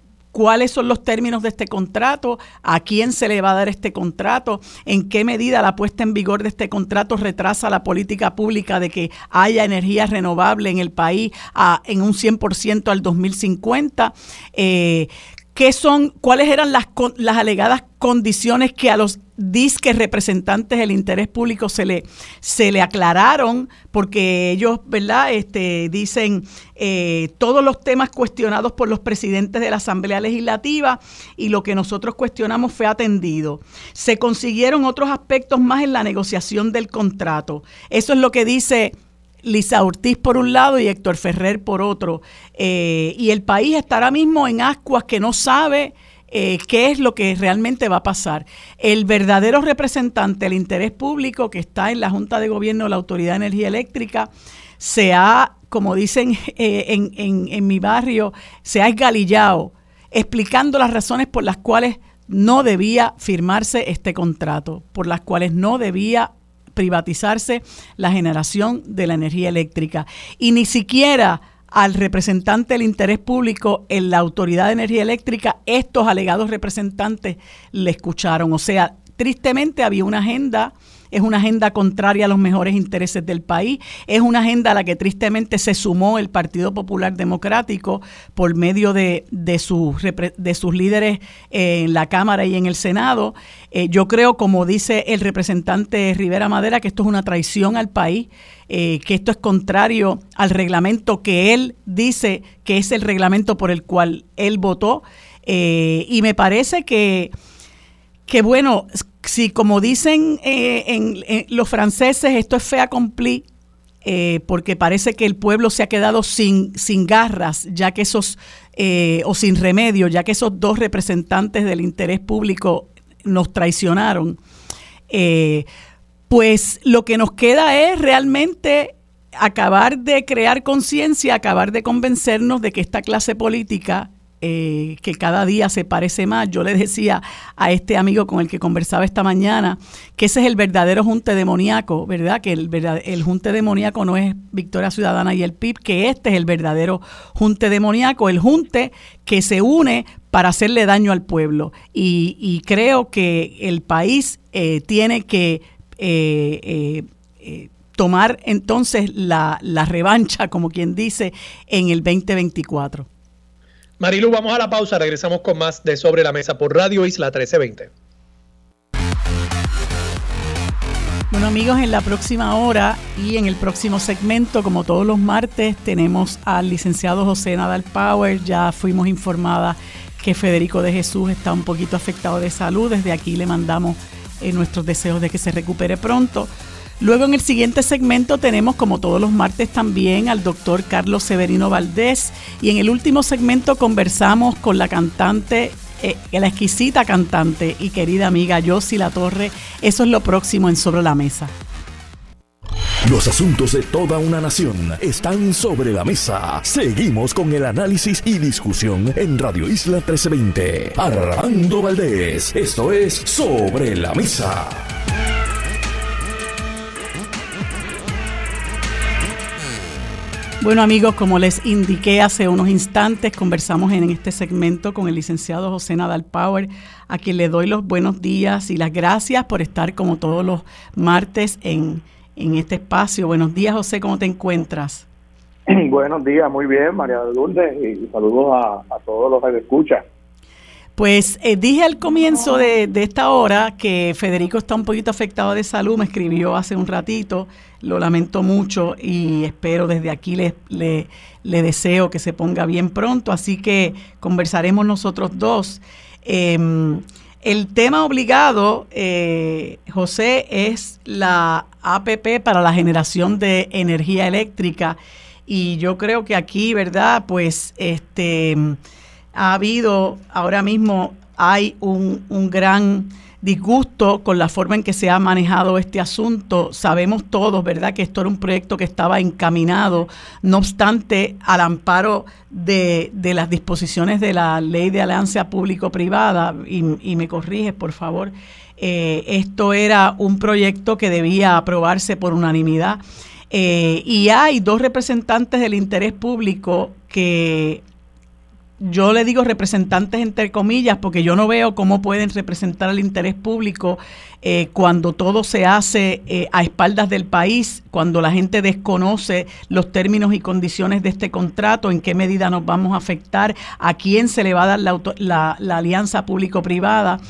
cuáles son los términos de este contrato, a quién se le va a dar este contrato, en qué medida la puesta en vigor de este contrato retrasa la política pública de que haya energía renovable en el país a, en un 100% al 2050. Eh, ¿Qué son, cuáles eran las, las alegadas condiciones que a los disques representantes del interés público se le, se le aclararon, porque ellos, ¿verdad?, este, dicen eh, todos los temas cuestionados por los presidentes de la Asamblea Legislativa y lo que nosotros cuestionamos fue atendido. Se consiguieron otros aspectos más en la negociación del contrato. Eso es lo que dice Lisa Ortiz por un lado y Héctor Ferrer por otro. Eh, y el país está ahora mismo en ascuas que no sabe eh, qué es lo que realmente va a pasar. El verdadero representante del interés público que está en la Junta de Gobierno de la Autoridad de Energía Eléctrica se ha, como dicen eh, en, en, en mi barrio, se ha esgalillado explicando las razones por las cuales no debía firmarse este contrato, por las cuales no debía privatizarse la generación de la energía eléctrica. Y ni siquiera al representante del interés público en la Autoridad de Energía Eléctrica, estos alegados representantes le escucharon. O sea, tristemente había una agenda es una agenda contraria a los mejores intereses del país, es una agenda a la que tristemente se sumó el Partido Popular Democrático por medio de, de, sus, de sus líderes en la Cámara y en el Senado. Eh, yo creo, como dice el representante Rivera Madera, que esto es una traición al país. Eh, que esto es contrario al reglamento que él dice que es el reglamento por el cual él votó. Eh, y me parece que, que bueno, si como dicen eh, en, los franceses, esto es fea accompli, eh, porque parece que el pueblo se ha quedado sin, sin garras, ya que esos, eh, o sin remedio, ya que esos dos representantes del interés público nos traicionaron, pues lo que nos queda es realmente acabar de crear conciencia, acabar de convencernos de que esta clase política eh, que cada día se parece más. Yo le decía a este amigo con el que conversaba esta mañana que ese es el verdadero junte demoníaco, ¿verdad? Que el, el junte demoníaco no es Victoria Ciudadana y el PIB, que este es el verdadero junte demoníaco, el junte que se une para hacerle daño al pueblo. Y, creo que el país eh, tiene que eh, tomar entonces la, la revancha, como quien dice, en el 2024. Marilu, vamos a la pausa, regresamos con más de Sobre la Mesa por Radio Isla 1320. Bueno amigos, en la próxima hora y en el próximo segmento, como todos los martes, tenemos al licenciado José Nadal Power. Ya fuimos informadas que Federico de Jesús está un poquito afectado de salud. Desde aquí le mandamos eh, nuestros deseos de que se recupere pronto. Luego en el siguiente segmento tenemos, como todos los martes también, al doctor Carlos Severino Valdés. Y en el último segmento conversamos con la cantante, eh, la exquisita cantante y querida amiga Yossi La Torre. Eso es lo próximo en Sobre la Mesa. Los asuntos de toda una nación están sobre la mesa. Seguimos con el análisis y discusión en Radio Isla 1320. Armando Valdés, esto es Sobre la Mesa. Bueno amigos, como les indiqué hace unos instantes, conversamos en este segmento con el licenciado José Nadal Power, a quien le doy los buenos días y las gracias por estar como todos los martes en, este espacio. Buenos días José, ¿cómo te encuentras? [clears throat] Buenos días, muy bien, María Lourdes, y saludos a, todos los que escuchan. Pues eh, dije al comienzo de, de, esta hora que Federico está un poquito afectado de salud, me escribió hace un ratito, lo lamento mucho y espero desde aquí le, le, deseo que se ponga bien pronto, así que conversaremos nosotros dos. Em, el tema obligado, eh, José, es la APP para la generación de energía eléctrica y yo creo que aquí, ¿verdad? Pues este ha habido, ahora mismo hay un, un gran disgusto con la forma en que se ha manejado este asunto. Sabemos todos, ¿verdad?, que esto era un proyecto que estaba encaminado, no obstante, al amparo de, las disposiciones de la ley de alianza público-privada, y, me corriges, por favor, eh, esto era un proyecto que debía aprobarse por unanimidad. Eh, y hay dos representantes del interés público que yo le digo representantes entre comillas porque yo no veo cómo pueden representar el interés público eh, cuando todo se hace eh, a espaldas del país, cuando la gente desconoce los términos y condiciones de este contrato, en qué medida nos vamos a afectar, a quién se le va a dar la, la, alianza público-privada.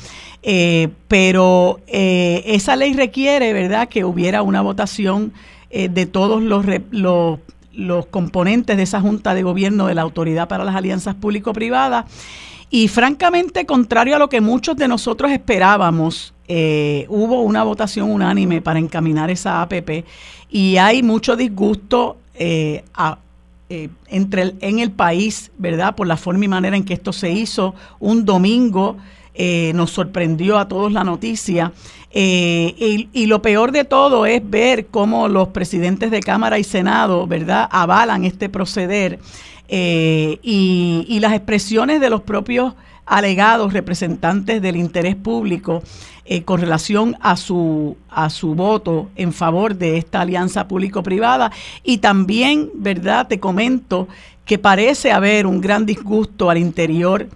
Eh, pero esa ley requiere, ¿verdad?, que hubiera una votación de todos los, los los componentes de esa Junta de Gobierno de la Autoridad para las Alianzas Público-Privadas. Y francamente, contrario a lo que muchos de nosotros esperábamos, eh, hubo una votación unánime para encaminar esa APP y hay mucho disgusto eh, eh, entre en el país, ¿verdad? Por la forma y manera en que esto se hizo un domingo. Nos sorprendió a todos la noticia eh, y, lo peor de todo es ver cómo los presidentes de Cámara y Senado, ¿verdad?, avalan este proceder eh, y, las expresiones de los propios alegados representantes del interés público eh, con relación a su, a su voto en favor de esta alianza público-privada. Y también, ¿verdad?, te comento que parece haber un gran disgusto al interior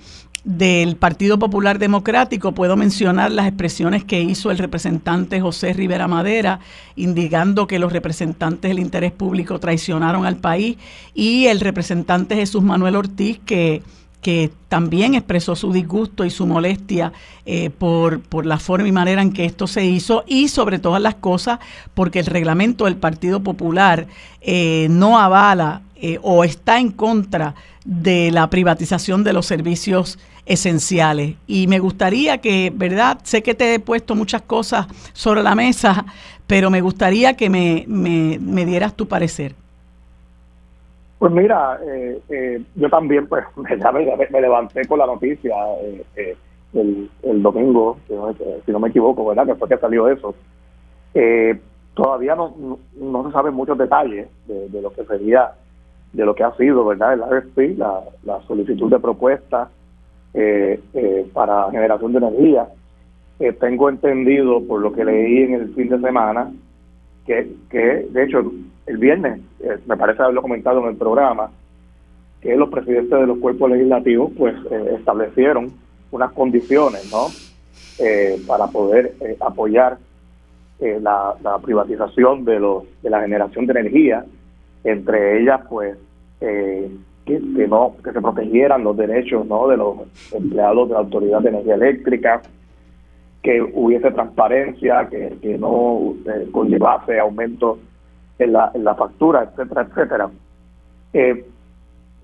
del Partido Popular Democrático, puedo mencionar las expresiones que hizo el representante José Rivera Madera, indicando que los representantes del interés público traicionaron al país, y el representante Jesús Manuel Ortiz, que, que también expresó su disgusto y su molestia eh, por, por la forma y manera en que esto se hizo, y sobre todas las cosas, porque el reglamento del Partido Popular eh, no avala eh, o está en contra de la privatización de los servicios esenciales. Y me gustaría que, ¿verdad? Sé que te he puesto muchas cosas sobre la mesa, pero me gustaría que me, me, dieras tu parecer. Pues mira, eh, eh, yo también pues [laughs] me, levanté con la noticia eh, el, el, domingo, si no, me equivoco, ¿verdad? Que fue que salió eso. todavía no, no, se saben muchos detalles de, de, lo que sería de lo que ha sido, ¿verdad? El RFP, la, la solicitud de propuesta eh, eh, para generación de energía. Eh, tengo entendido, por lo que leí en el fin de semana, que, que de hecho el viernes, me parece haberlo comentado en el programa, que los presidentes de los cuerpos legislativos pues establecieron unas condiciones, ¿no? para poder apoyar la, la, privatización de, los, de la generación de energía, entre ellas pues eh, que, no que se protegieran los derechos ¿no? de los empleados de la Autoridad de Energía Eléctrica, que hubiese transparencia, que, que no eh, conllevase aumento en la, en la factura, etcétera, etcétera. Eh,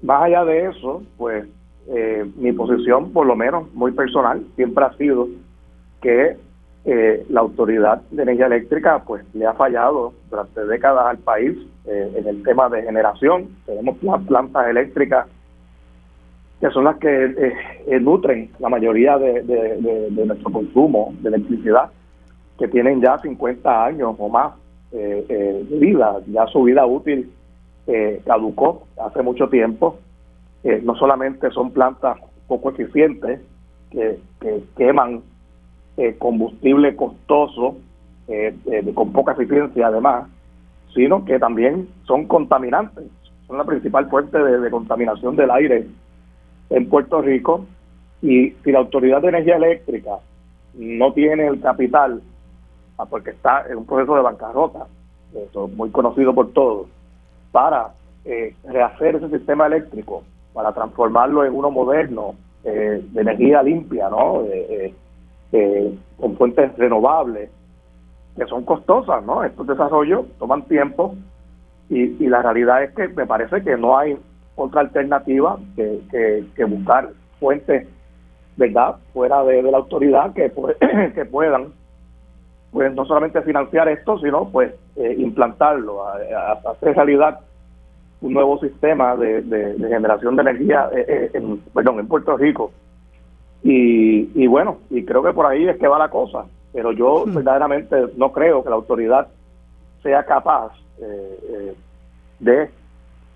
más allá de eso, pues eh, mi posición, por lo menos muy personal, siempre ha sido que eh, la Autoridad de Energía Eléctrica pues le ha fallado durante décadas al país eh, en el tema de generación. Tenemos plantas eléctricas que son las que eh, nutren la mayoría de, nuestro consumo de electricidad, que tienen ya 50 años o más de vida, ya su vida útil caducó hace mucho tiempo. no solamente son plantas poco eficientes que queman eh, combustible costoso, eh, eh, con poca eficiencia además, sino que también son contaminantes, son la principal fuente de, contaminación del aire en Puerto Rico. Y si la Autoridad de Energía Eléctrica no tiene el capital, ah, porque está en un proceso de bancarrota, eso muy conocido por todos, para rehacer ese sistema eléctrico, para transformarlo en uno moderno, de energía limpia, ¿no? eh, con fuentes renovables, que son costosas, ¿no? Estos desarrollos toman tiempo y, la realidad es que me parece que no hay otra alternativa que, que, buscar fuentes, ¿verdad?, fuera de, la autoridad que, [clears throat] que puedan pues no solamente financiar esto, sino pues eh, implantarlo, a, hacer realidad un nuevo sistema de, generación de energía eh, eh, en Puerto Rico y, bueno, y creo que por ahí es que va la cosa, pero yo hmm. verdaderamente no creo que la autoridad sea capaz eh, eh, de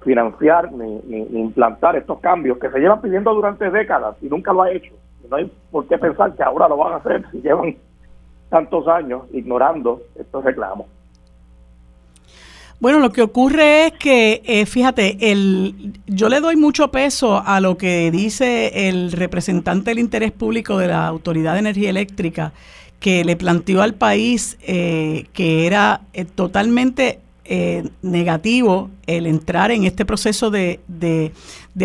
financiar ni, implantar estos cambios que se llevan pidiendo durante décadas y nunca lo ha hecho. no hay por qué pensar que ahora lo van a hacer [laughs] si llevan tantos años ignorando estos reclamos. Bueno, lo que ocurre es que, eh, fíjate, el, yo le doy mucho peso a lo que dice el representante del interés público de la Autoridad de Energía Eléctrica, que le planteó al país eh, que era eh, totalmente negativo el entrar en este proceso de, de,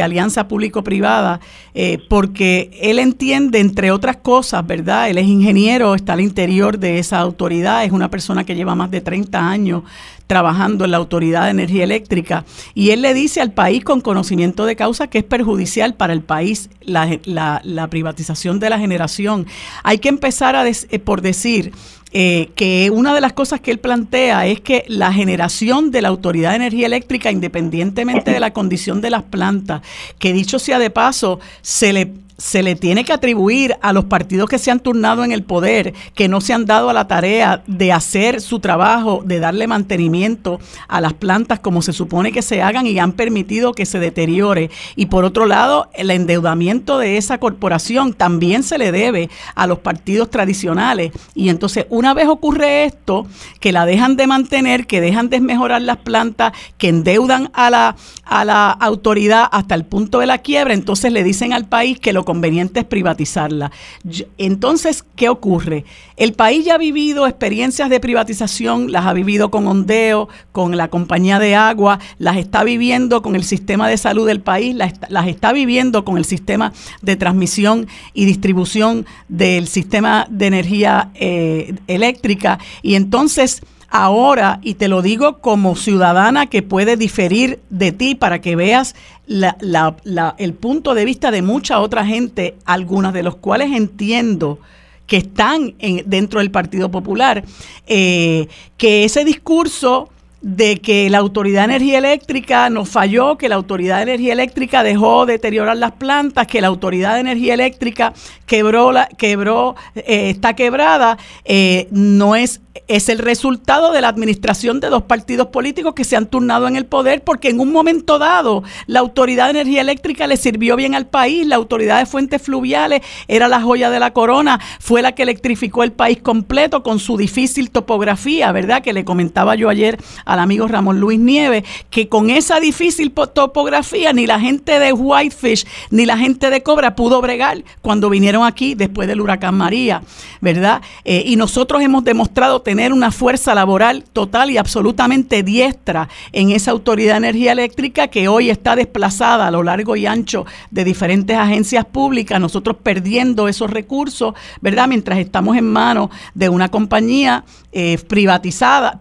alianza público-privada, eh, porque él entiende, entre otras cosas, ¿verdad? Él es ingeniero, está al interior de esa autoridad, es una persona que lleva más de 30 años trabajando en la Autoridad de Energía Eléctrica, y él le dice al país con conocimiento de causa que es perjudicial para el país la, la, la privatización de la generación. Hay que empezar a eh, por decir eh, que una de las cosas que él plantea es que la generación de la Autoridad de Energía Eléctrica, independientemente de la condición de las plantas, que dicho sea de paso, se le se le tiene que atribuir a los partidos que se han turnado en el poder, que no se han dado a la tarea de hacer su trabajo, de darle mantenimiento a las plantas como se supone que se hagan y han permitido que se deteriore. Y por otro lado, el endeudamiento de esa corporación también se le debe a los partidos tradicionales. Y entonces, una vez ocurre esto, que la dejan de mantener, que dejan de mejorar las plantas, que endeudan a la, a la autoridad hasta el punto de la quiebra, entonces le dicen al país que lo conveniente es privatizarla. Entonces, ¿qué ocurre? El país ya ha vivido experiencias de privatización, las ha vivido con Ondeo, con la compañía de agua, las está viviendo con el sistema de salud del país, las, está viviendo con el sistema de transmisión y distribución del sistema de energía eh, eléctrica. Y entonces, ahora, y te lo digo como ciudadana que puede diferir de ti para que veas el punto de vista de mucha otra gente, algunas de los cuales entiendo que están dentro del Partido Popular, eh, que ese discurso de que la Autoridad de Energía Eléctrica nos falló, que la Autoridad de Energía Eléctrica dejó deteriorar las plantas, que la Autoridad de Energía Eléctrica quebró, quebró eh, está quebrada, eh, no es es el resultado de la administración de dos partidos políticos que se han turnado en el poder porque en un momento dado la Autoridad de Energía Eléctrica le sirvió bien al país, la Autoridad de Fuentes Fluviales era la joya de la corona, fue la que electrificó el país completo con su difícil topografía, ¿verdad? Que le comentaba yo ayer al amigo Ramón Luis Nieves, que con esa difícil topografía ni la gente de Whitefish ni la gente de Cobra pudo bregar cuando vinieron aquí después del huracán María, ¿verdad? Eh, y nosotros hemos demostrado tener una fuerza laboral total y absolutamente diestra en esa Autoridad de Energía Eléctrica que hoy está desplazada a lo largo y ancho de diferentes agencias públicas, nosotros perdiendo esos recursos, ¿verdad? Mientras estamos en manos de una compañía eh, privatizada,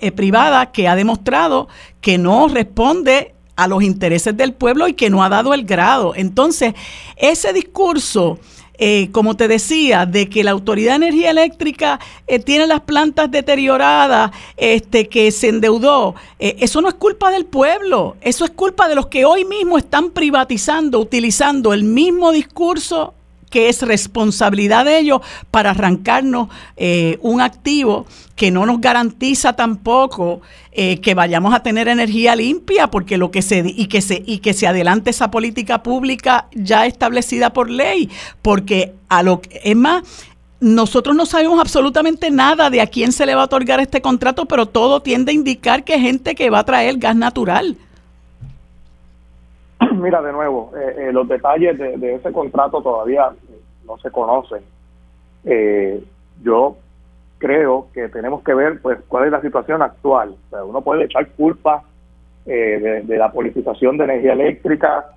eh, privada que ha demostrado que no responde a los intereses del pueblo y que no ha dado el grado. Entonces, ese discurso eh, como te decía, de que la Autoridad de Energía Eléctrica eh, tiene las plantas deterioradas, este, que se endeudó, eh, eso no es culpa del pueblo, eso es culpa de los que hoy mismo están privatizando, utilizando el mismo discurso que es responsabilidad de ellos para arrancarnos eh, un activo que no nos garantiza tampoco eh, que vayamos a tener energía limpia, porque lo que se y que se y que se adelante esa política pública ya establecida por ley, porque a lo es más nosotros no sabemos absolutamente nada de a quién se le va a otorgar este contrato, pero todo tiende a indicar que gente que va a traer gas natural. [clears throat] Mira, de nuevo, eh, eh, los detalles de, ese contrato todavía no se conocen. Eh, yo creo que tenemos que ver pues cuál es la situación actual. uno puede echar culpa de, la politización de energía eléctrica.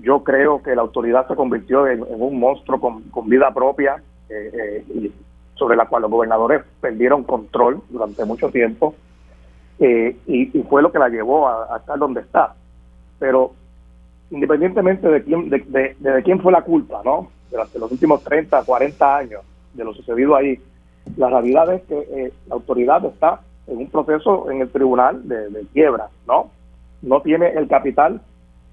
yo creo que la autoridad se convirtió en, un monstruo con, vida propia, sobre la cual los gobernadores perdieron control durante mucho tiempo. Y, fue lo que la llevó a, a estar donde está. Pero independientemente de quién, de, de, quién fue la culpa, ¿no? Durante los últimos 30, 40 años de lo sucedido ahí, la realidad es que eh, la autoridad está en un proceso en el tribunal de, quiebra, ¿no? No tiene el capital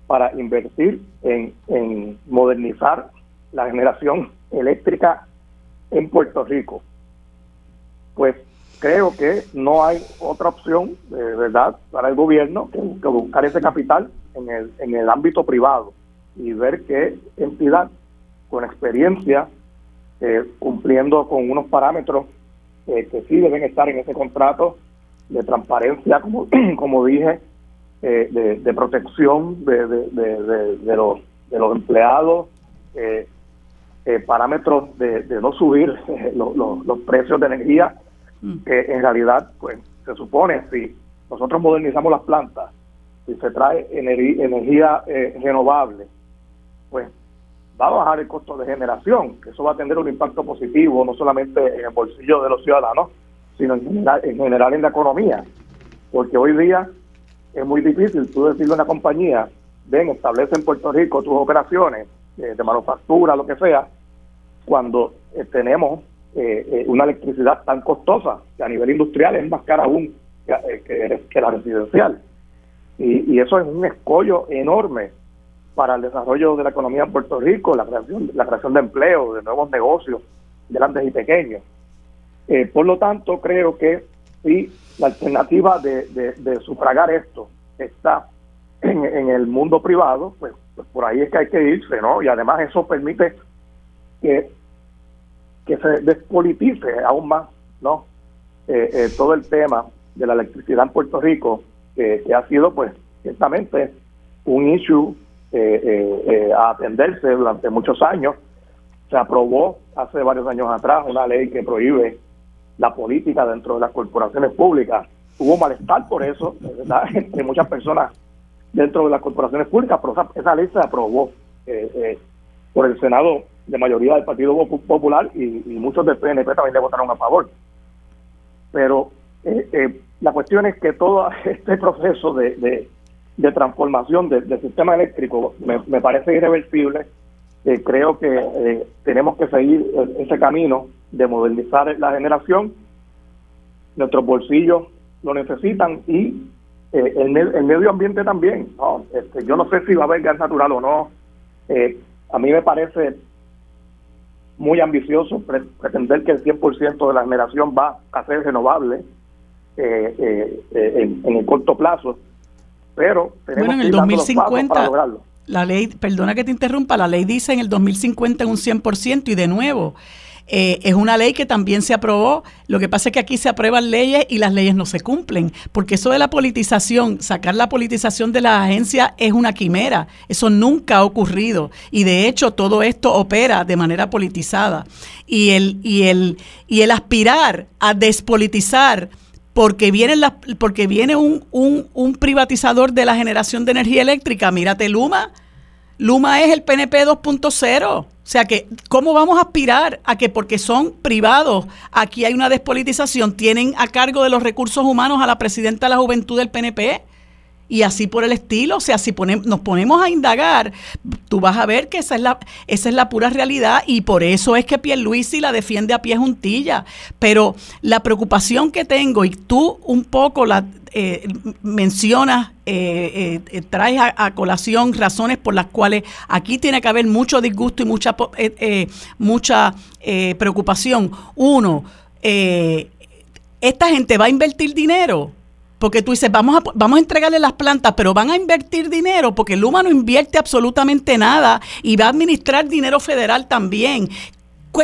para invertir en, en modernizar la generación eléctrica en Puerto Rico. Pues creo que no hay otra opción, de verdad, para el gobierno que buscar ese capital en el, en el ámbito privado y ver qué entidad con experiencia, eh, cumpliendo con unos parámetros eh, que sí deben estar en ese contrato de transparencia, como, [clears throat] como dije, eh, de, protección de, de, los, de los empleados, parámetros de, no subir los, los, precios de energía, mm. que en realidad, pues se supone, si nosotros modernizamos las plantas, si se trae energía, eh, renovable, pues va a bajar el costo de generación, que eso va a tener un impacto positivo no solamente en el bolsillo de los ciudadanos, sino en general en, general en la economía. Porque hoy día es muy difícil tú decirle a una compañía, ven, establece en Puerto Rico tus operaciones eh, de manufactura, lo que sea, cuando eh, tenemos una electricidad tan costosa que a nivel industrial es más cara aún que la residencial. Y, eso es un escollo enorme para el desarrollo de la economía en Puerto Rico, la creación, la creación de empleo, de nuevos negocios, grandes y pequeños. Eh, por lo tanto, creo que sí, la alternativa de, sufragar esto está en, el mundo privado, pues, pues, por ahí es que hay que irse, ¿no? Y además eso permite que, que se despolitice aún más, ¿no? Eh, eh, todo el tema de la electricidad en Puerto Rico que, ha sido, pues, ciertamente un issue eh, eh, eh, a atenderse durante muchos años. Se aprobó hace varios años atrás una ley que prohíbe la política dentro de las corporaciones públicas. Hubo malestar por eso, ¿verdad? [laughs] entre muchas personas dentro de las corporaciones públicas, pero esa, ley se aprobó por el Senado de mayoría del Partido Popular y, muchos del PNP también le votaron a favor. Pero eh, la cuestión es que todo [laughs] este proceso de, de, transformación del sistema eléctrico me, parece irreversible. Eh, creo que eh, tenemos que seguir ese camino de modernizar la generación. Nuestros bolsillos lo necesitan y eh, el, el, medio ambiente también. Este, yo no sé si va a haber gas natural o no. Eh, a mí me parece muy ambicioso pretender que el 100% de la generación va a ser renovable eh, en, en, el corto plazo, pero tenemos bueno, en el 2050, para lograrlo. La ley, perdona que te interrumpa, la ley dice en el 2050 en un 100% y de nuevo, eh, es una ley que también se aprobó. Lo que pasa es que aquí se aprueban leyes y las leyes no se cumplen. Porque eso de la politización, sacar la politización de la agencia es una quimera. Eso nunca ha ocurrido. Y de hecho todo esto opera de manera politizada. Y el, y el, y el aspirar a despolitizar porque viene, la, porque viene un, un, un privatizador de la generación de energía eléctrica. Mírate Luma. Luma es el PNP 2.0. O sea que, ¿cómo vamos a aspirar a que porque son privados, aquí hay una despolitización, tienen a cargo de los recursos humanos a la presidenta de la juventud del PNP? Y así por el estilo, o sea, si nos ponemos a indagar, tú vas a ver que esa es la, esa es la pura realidad y por eso es que Pierluisi la defiende a pie juntilla. Pero la preocupación que tengo, y tú un poco la, eh, mencionas, eh, eh, traes a, colación razones por las cuales aquí tiene que haber mucho disgusto y mucha, mucha preocupación. Uno, esta gente va a invertir dinero. Porque tú dices, vamos a, vamos a entregarle las plantas, pero van a invertir dinero porque Luma no invierte absolutamente nada y va a administrar dinero federal también.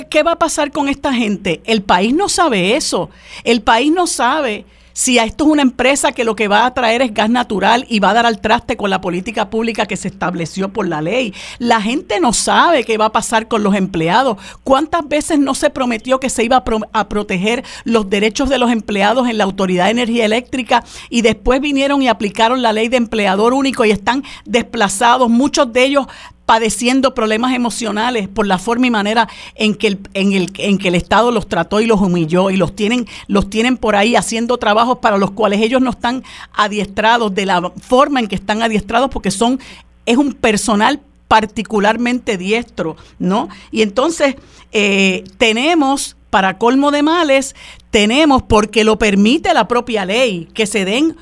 ¿Qué va a pasar con esta gente? El país no sabe eso. El país no sabe si esto es una empresa que lo que va a traer es gas natural y va a dar al traste con la política pública que se estableció por la ley. La gente no sabe qué va a pasar con los empleados. ¿Cuántas veces no se prometió que se iba a, proteger los derechos de los empleados en la Autoridad de Energía Eléctrica y después vinieron y aplicaron la ley de empleador único y están desplazados, muchos de ellos padeciendo problemas emocionales por la forma y manera en que el, en el, en que el Estado los trató y los humilló y los tienen, los tienen por ahí haciendo trabajos para los cuales ellos no están adiestrados de la forma en que están adiestrados porque son, es un personal particularmente diestro, ¿no? Y entonces eh, tenemos, para colmo de males, tenemos, porque lo permite la propia ley, que se den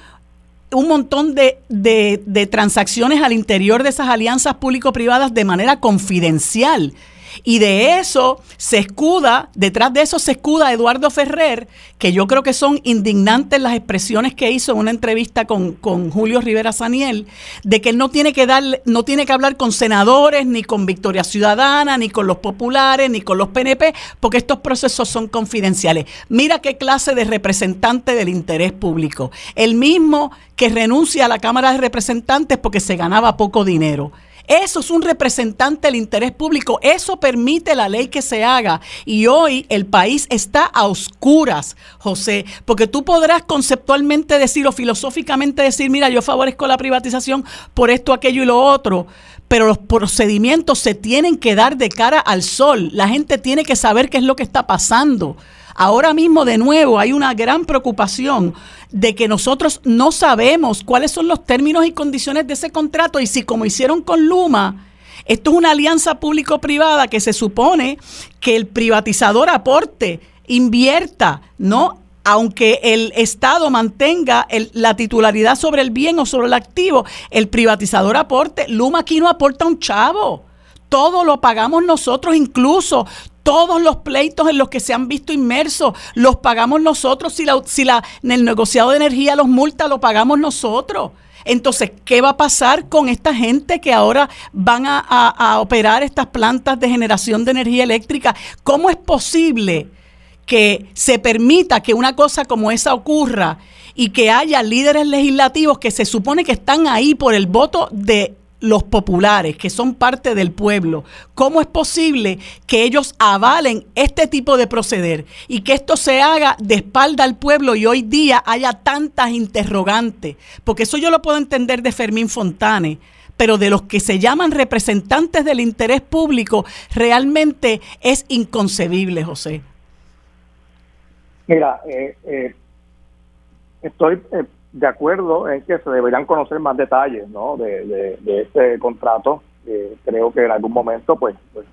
un montón de, de, transacciones al interior de esas alianzas público-privadas de manera confidencial. Y de eso se escuda, detrás de eso se escuda Eduardo Ferrer, que yo creo que son indignantes las expresiones que hizo en una entrevista con, Julio Rivera Saniel, de que él no tiene que dar, no tiene que hablar con senadores, ni con Victoria Ciudadana, ni con los populares, ni con los PNP, porque estos procesos son confidenciales. Mira qué clase de representante del interés público. El mismo que renuncia a la Cámara de Representantes porque se ganaba poco dinero. Eso es un representante del interés público. Eso permite la ley que se haga. Y hoy el país está a oscuras, José, porque tú podrás conceptualmente decir o filosóficamente decir, mira, yo favorezco la privatización por esto, aquello y lo otro. Pero los procedimientos se tienen que dar de cara al sol. La gente tiene que saber qué es lo que está pasando. Ahora mismo, de nuevo, hay una gran preocupación de que nosotros no sabemos cuáles son los términos y condiciones de ese contrato y si como hicieron con Luma, esto es una alianza público-privada que se supone que el privatizador aporte, invierta, ¿no? Aunque el Estado mantenga la titularidad sobre el bien o sobre el activo, el privatizador aporte. Luma aquí no aporta un chavo todo lo pagamos nosotros, incluso todos los pleitos en los que se han visto inmersos los pagamos nosotros. Si, la, si la, en el negociado de energía los multa, lo pagamos nosotros. Entonces, ¿qué va a pasar con esta gente que ahora van a, a, operar estas plantas de generación de energía eléctrica? ¿Cómo es posible que se permita que una cosa como esa ocurra y que haya líderes legislativos que se supone que están ahí por el voto de los populares, que son parte del pueblo, ¿cómo es posible que ellos avalen este tipo de proceder y que esto se haga de espalda al pueblo y hoy día haya tantas interrogantes? Porque eso yo lo puedo entender de Fermín Fontane, pero de los que se llaman representantes del interés público, realmente es inconcebible, José. Mira, eh, eh, estoy eh, de acuerdo en que se deberían conocer más detalles ¿no? de, este contrato. Eh, creo que en algún momento pues, pues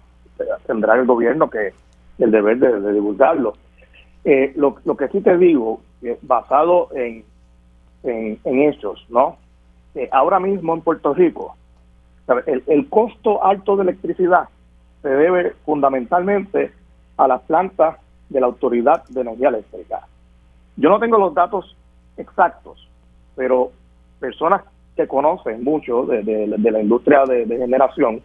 tendrá el gobierno que el deber de, divulgarlo. Eh, lo, que sí te digo, basado en, en, hechos, ¿no? Eh, ahora mismo en Puerto Rico, el costo alto de electricidad se debe fundamentalmente a las plantas de la Autoridad de Energía Eléctrica. Yo no tengo los datos exactos, pero personas que conocen mucho de, la industria de, generación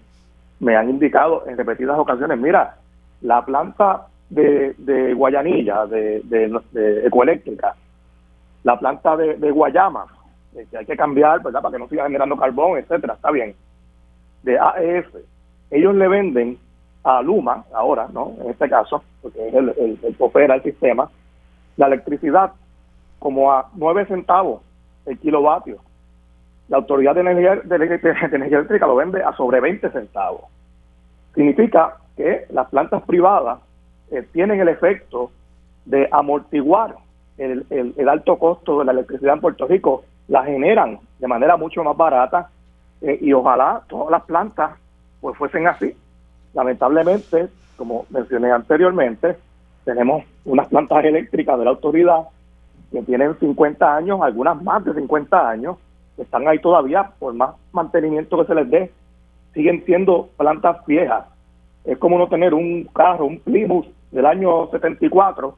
me han indicado en repetidas ocasiones, mira, la planta de, Guayanilla, de, Ecoeléctrica, la planta de, Guayama, que hay que cambiar, ¿verdad? Para que no siga generando carbón, etcétera, está bien. De AES, ellos le venden a Luma, ahora, ¿no? En este caso, porque es el, el, opera el sistema, la electricidad como a 9 centavos el kilovatio. La Autoridad de Energía, de, Energía Eléctrica lo vende a sobre 20 centavos. Significa que las plantas privadas eh, tienen el efecto de amortiguar el, el, alto costo de la electricidad en Puerto Rico, la generan de manera mucho más barata eh, y ojalá todas las plantas pues fuesen así. Lamentablemente, como mencioné anteriormente, tenemos unas plantas eléctricas de la autoridad que tienen 50 años, algunas más de 50 años, están ahí todavía, por más mantenimiento que se les dé, siguen siendo plantas viejas. Es como no tener un carro, un Plymouth del año 74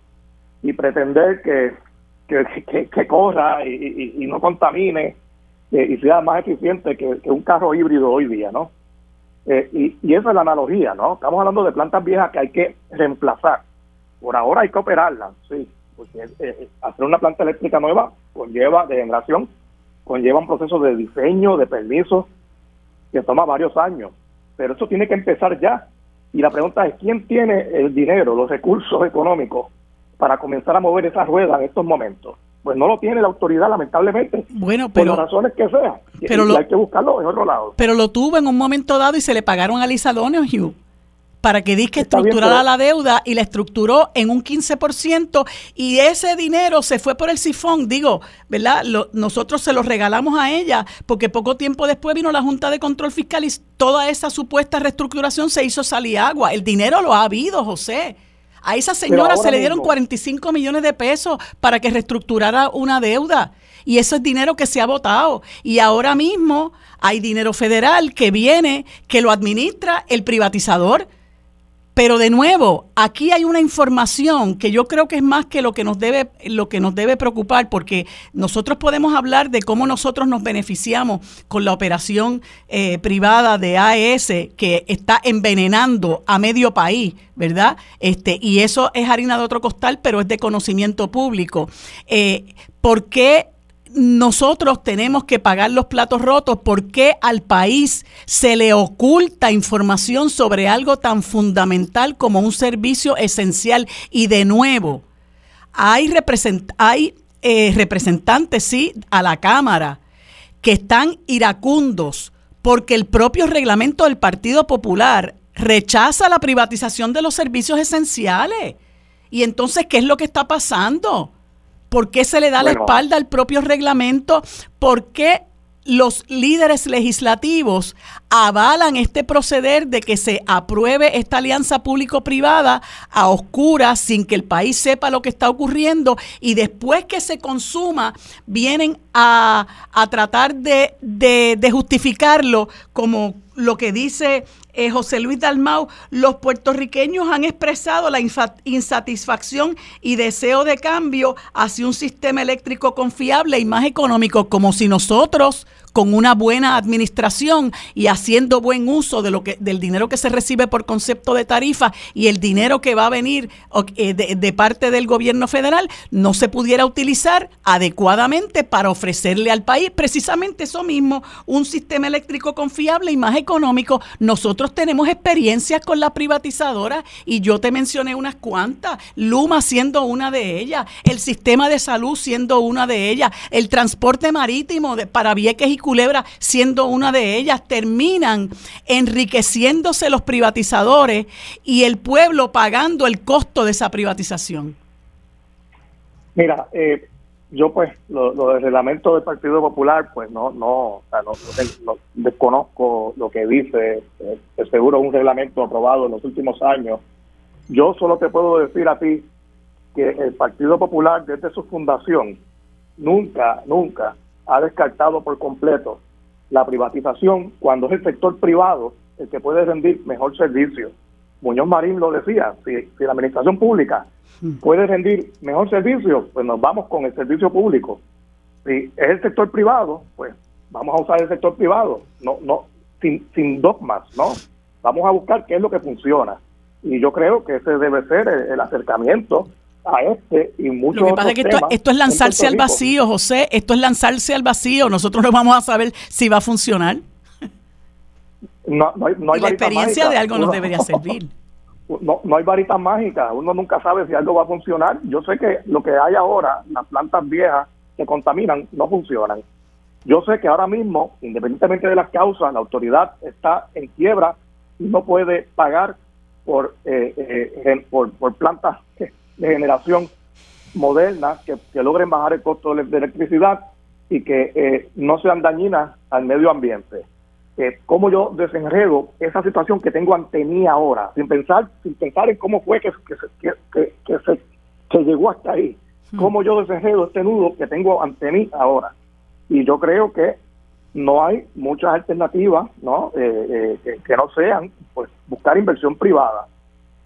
y pretender que, que, corra y, no contamine eh, y sea más eficiente que, un carro híbrido hoy día, ¿no? Eh, y, y esa es la analogía, ¿no? Estamos hablando de plantas viejas que hay que reemplazar. Por ahora hay que operarlas, sí, porque eh, hacer una planta eléctrica nueva conlleva de generación, conlleva un proceso de diseño, de permiso, que toma varios años. Pero eso tiene que empezar ya. Y la pregunta es, ¿quién tiene el dinero, los recursos económicos para comenzar a mover esa rueda en estos momentos? Pues no lo tiene la autoridad, lamentablemente. Bueno, pero, por las razones que sean. Pero hay que buscarlo en otro lado. Pero lo tuvo en un momento dado y se le pagaron a Lisa Hugh para que que estructurara la deuda y la estructuró en un 15% y ese dinero se fue por el sifón, digo, ¿verdad? nosotros se lo regalamos a ella porque poco tiempo después vino la Junta de Control Fiscal y toda esa supuesta reestructuración se hizo salir agua. El dinero lo ha habido, José. A esa señora se le dieron 45 millones de pesos para que reestructurara una deuda. Y eso es dinero que se ha votado. Y ahora mismo hay dinero federal que viene, que lo administra el privatizador pero de nuevo, aquí hay una información que yo creo que es más que lo que nos debe, lo que nos debe preocupar, porque nosotros podemos hablar de cómo nosotros nos beneficiamos con la operación eh, privada de AES que está envenenando a medio país, ¿verdad? Este, y eso es harina de otro costal, pero es de conocimiento público. Eh, ¿Por qué nosotros tenemos que pagar los platos rotos porque al país se le oculta información sobre algo tan fundamental como un servicio esencial. Y de nuevo, hay, hay eh, representantes, sí, a la Cámara que están iracundos porque el propio reglamento del Partido Popular rechaza la privatización de los servicios esenciales. Y entonces, ¿qué es lo que está pasando? ¿Por qué se le da la espalda al propio reglamento? ¿Por qué los líderes legislativos avalan este proceder de que se apruebe esta alianza público-privada a oscuras sin que el país sepa lo que está ocurriendo y después que se consuma vienen a, tratar de, de justificarlo como lo que dice eh, José Luis Dalmau, los puertorriqueños han expresado la insatisfacción y deseo de cambio hacia un sistema eléctrico confiable y más económico, como si nosotros con una buena administración y haciendo buen uso de lo que del dinero que se recibe por concepto de tarifa y el dinero que va a venir eh, de, parte del gobierno federal no se pudiera utilizar adecuadamente para ofrecerle al país precisamente eso mismo, un sistema eléctrico confiable y más económico. Nosotros tenemos experiencias con la privatizadora y yo te mencioné unas cuantas, Luma siendo una de ellas, el sistema de salud siendo una de ellas, el transporte marítimo para Vieques y Culebra siendo una de ellas, terminan enriqueciéndose los privatizadores y el pueblo pagando el costo de esa privatización. Mira, eh, yo pues lo, del reglamento del Partido Popular pues no no, no, desconozco lo que dice eh, seguro un reglamento aprobado en los últimos años yo solo te puedo decir a ti que el Partido Popular desde su fundación nunca, nunca ha descartado por completo la privatización cuando es el sector privado el que puede rendir mejor servicio. Muñoz Marín lo decía, si, si la administración pública hmm. puede rendir mejor servicio, pues nos vamos con el servicio público. Si es el sector privado, pues vamos a usar el sector privado, no, no, sin, sin dogmas, ¿no? Vamos a buscar qué es lo que funciona. Y yo creo que ese debe ser el acercamiento a este y muchos Lo que pasa es que esto, es lanzarse al vacío, José, esto es lanzarse al vacío, nosotros no vamos a saber si va a funcionar. No, no hay, no hay la experiencia de algo nos debería [laughs] servir. No, no hay varita mágica, uno nunca sabe si algo va a funcionar. Yo sé que lo que hay ahora, las plantas viejas que contaminan, no funcionan. Yo sé que ahora mismo, independientemente de las causas, la autoridad está en quiebra y no puede pagar por, eh, eh, por, por plantas de generación moderna que, logren bajar el costo de electricidad y que eh, no sean dañinas al medio ambiente. Eh, cómo yo desenredo esa situación que tengo ante mí ahora, sin pensar, sin pensar en cómo fue que, que, que, que se, que llegó hasta ahí, hmm. cómo yo desenredo este nudo que tengo ante mí ahora. Y yo creo que no hay muchas alternativas ¿no? Eh, eh que, no sean pues buscar inversión privada,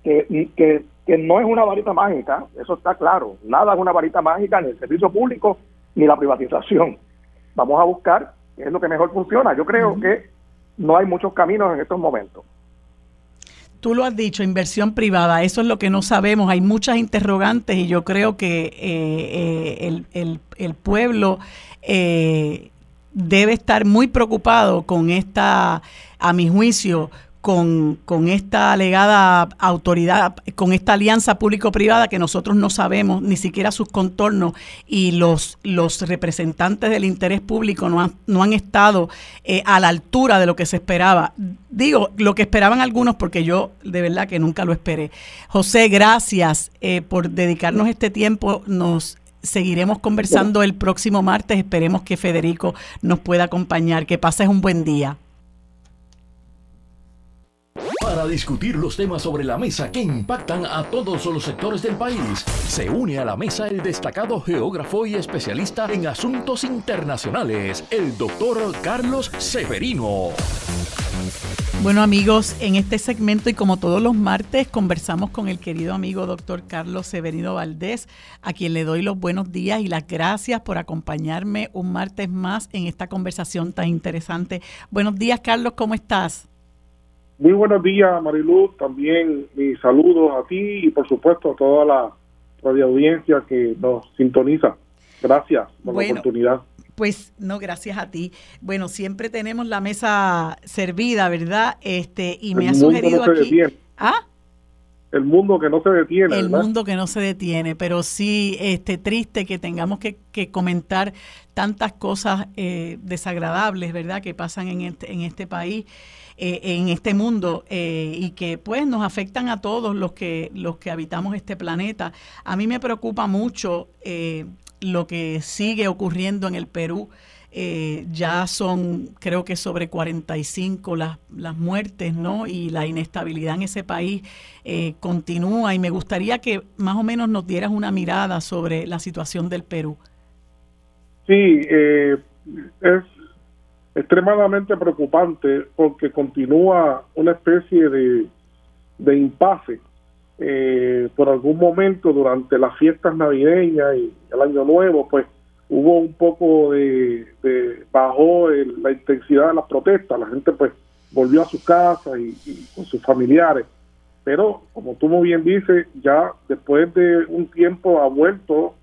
que, que que no es una varita mágica, eso está claro. Nada es una varita mágica, ni el servicio público, ni la privatización. Vamos a buscar qué es lo que mejor funciona. Yo creo que no hay muchos caminos en estos momentos. Tú lo has dicho, inversión privada, eso es lo que no sabemos. Hay muchas interrogantes y yo creo que eh, eh, el, pueblo eh, debe estar muy preocupado con esta, a mi juicio, con, con, esta alegada autoridad, con esta alianza público-privada que nosotros no sabemos ni siquiera sus contornos y los, los representantes del interés público no han, no han estado eh, a la altura de lo que se esperaba. Digo, lo que esperaban algunos porque yo de verdad que nunca lo esperé. José, gracias eh, por dedicarnos este tiempo. Nos seguiremos conversando el próximo martes. Esperemos que Federico nos pueda acompañar. Que pases un buen día. Para discutir los temas sobre la mesa que impactan a todos los sectores del país, se une a la mesa el destacado geógrafo y especialista en asuntos internacionales, el doctor Carlos Severino. Bueno amigos, en este segmento y como todos los martes conversamos con el querido amigo doctor Carlos Severino Valdés, a quien le doy los buenos días y las gracias por acompañarme un martes más en esta conversación tan interesante. Buenos días Carlos, ¿cómo estás? Muy buenos días, Mariluz. También mis saludos a ti y, por supuesto, a toda la radio audiencia que nos sintoniza. Gracias por la oportunidad. Pues no, gracias a ti. Bueno, siempre tenemos la mesa servida, ¿verdad? Este y me ha sugerido aquí. ¿Ah? El mundo que no se detiene. El mundo que no se detiene, pero sí, este triste que tengamos que, comentar tantas cosas eh, desagradables, ¿verdad? Que pasan en este, en este país. Eh, en este mundo eh, y que pues nos afectan a todos los que los que habitamos este planeta. A mí me preocupa mucho eh, lo que sigue ocurriendo en el Perú. ya son, creo que sobre 45 las, las muertes, ¿no? Y la inestabilidad en ese país continúa. Y me gustaría que más o menos nos dieras una mirada sobre la situación del Perú. Sí, es extremadamente preocupante porque continúa una especie de, de impasse. Eh, por algún momento durante las fiestas navideñas y el año nuevo, pues hubo un poco de, de bajó la intensidad de las protestas, la gente pues volvió a su casa y, con sus familiares, pero como tú muy bien dices, ya después de un tiempo ha vuelto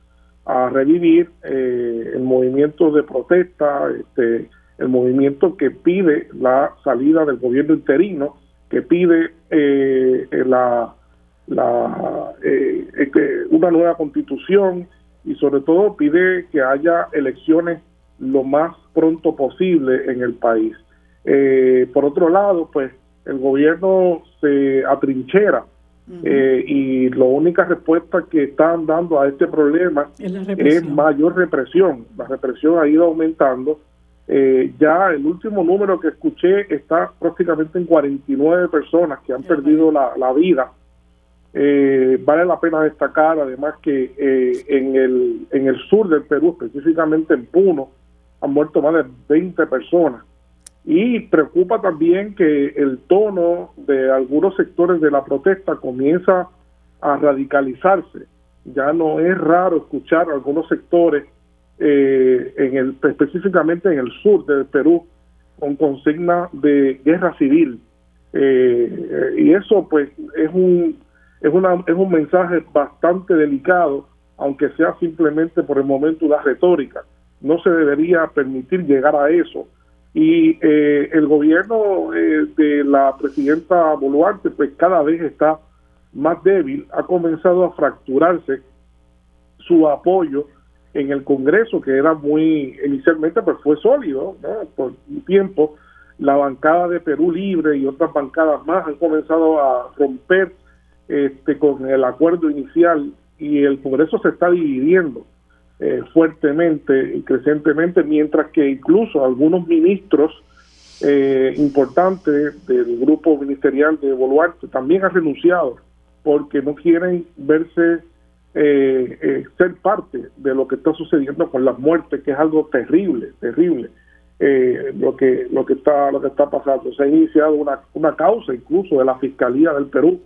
a revivir eh, el movimiento de protesta, este, el movimiento que pide la salida del gobierno interino, que pide eh, la, la eh, una nueva constitución y sobre todo pide que haya elecciones lo más pronto posible en el país. Eh, por otro lado, pues el gobierno se atrinchera y la única respuesta que están dando a este problema es mayor represión. La represión ha ido aumentando eh, ya el último número que escuché está prácticamente en 49 personas que han perdido la, vida Eh, vale la pena destacar además que eh, en, el, en el sur del Perú, específicamente en Puno, han muerto más de 20 personas. Y preocupa también que el tono de algunos sectores de la protesta comienza a radicalizarse. Ya no es raro escuchar algunos sectores, eh, en el, específicamente en el sur del Perú, con consigna de guerra civil. y eso pues es un es, una, es un mensaje bastante delicado, aunque sea simplemente por el momento una retórica. No se debería permitir llegar a eso. Y eh, el gobierno eh, de la presidenta Boluarte, pues cada vez está más débil, ha comenzado a fracturarse su apoyo en el Congreso, que era muy, inicialmente pues fue sólido, por un tiempo, la bancada de Perú Libre y otras bancadas más han comenzado a romper este, con el acuerdo inicial y el Congreso se está dividiendo eh, fuertemente y crecientemente, mientras que incluso algunos ministros eh, importantes del grupo ministerial de Boluarte también han renunciado porque no quieren verse eh, ser parte de lo que está sucediendo con las muertes, que es algo terrible, terrible. lo que lo que está lo que está pasando se ha iniciado una, una causa incluso de la fiscalía del Perú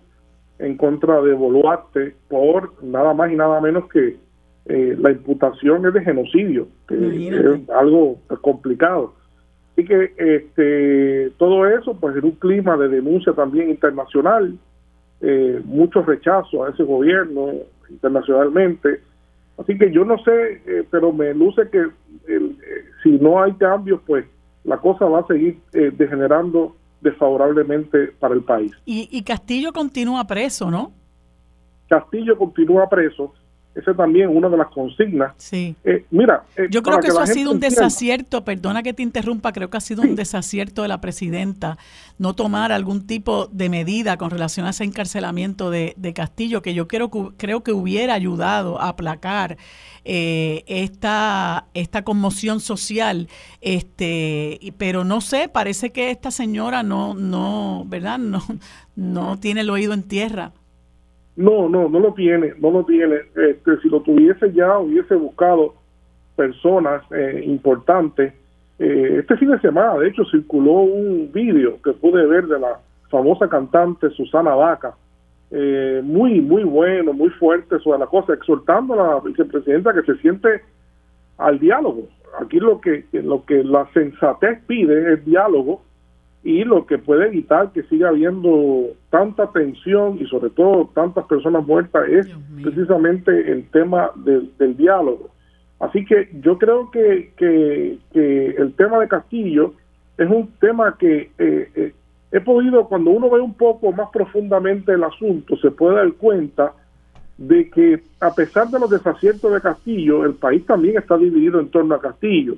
en contra de Boluarte por nada más y nada menos que eh, la imputación es de genocidio, que es algo complicado. y que este, todo eso, pues en un clima de denuncia también internacional, eh, mucho rechazo a ese gobierno internacionalmente. Así que yo no sé, eh, pero me luce que si no hay cambios, pues la cosa va a seguir degenerando desfavorablemente para el país. Y, Castillo continúa preso, ¿no? Castillo continúa preso. Esa también es una de las consignas. Sí. Eh, mira, eh, yo creo que, eso ha sido un desacierto, perdona que te interrumpa, creo que ha sido un desacierto de la presidenta no tomar algún tipo de medida con relación a ese encarcelamiento de, de Castillo, que yo creo, creo que hubiera ayudado a aplacar eh, esta, esta conmoción social, este, pero no sé, parece que esta señora no, no, ¿verdad? No, no tiene el oído en tierra. No, no, no lo tiene, no lo tiene. Este, si lo tuviese ya, hubiese buscado personas eh, importantes. Eh, este fin de semana, de hecho, circuló un vídeo que pude ver de la famosa cantante Susana Vaca, eh, muy, muy bueno, muy fuerte sobre la cosa, exhortando a la vicepresidenta que se siente al diálogo. Aquí lo que, lo que la sensatez pide es diálogo y lo que puede evitar que siga habiendo tanta tensión y sobre todo tantas personas muertas es precisamente el tema del diálogo. Así que yo creo que, que, el tema de Castillo es un tema que eh, eh, he podido, cuando uno ve un poco más profundamente el asunto, se puede dar cuenta de que a pesar de los desaciertos de Castillo, el país también está dividido en torno a Castillo,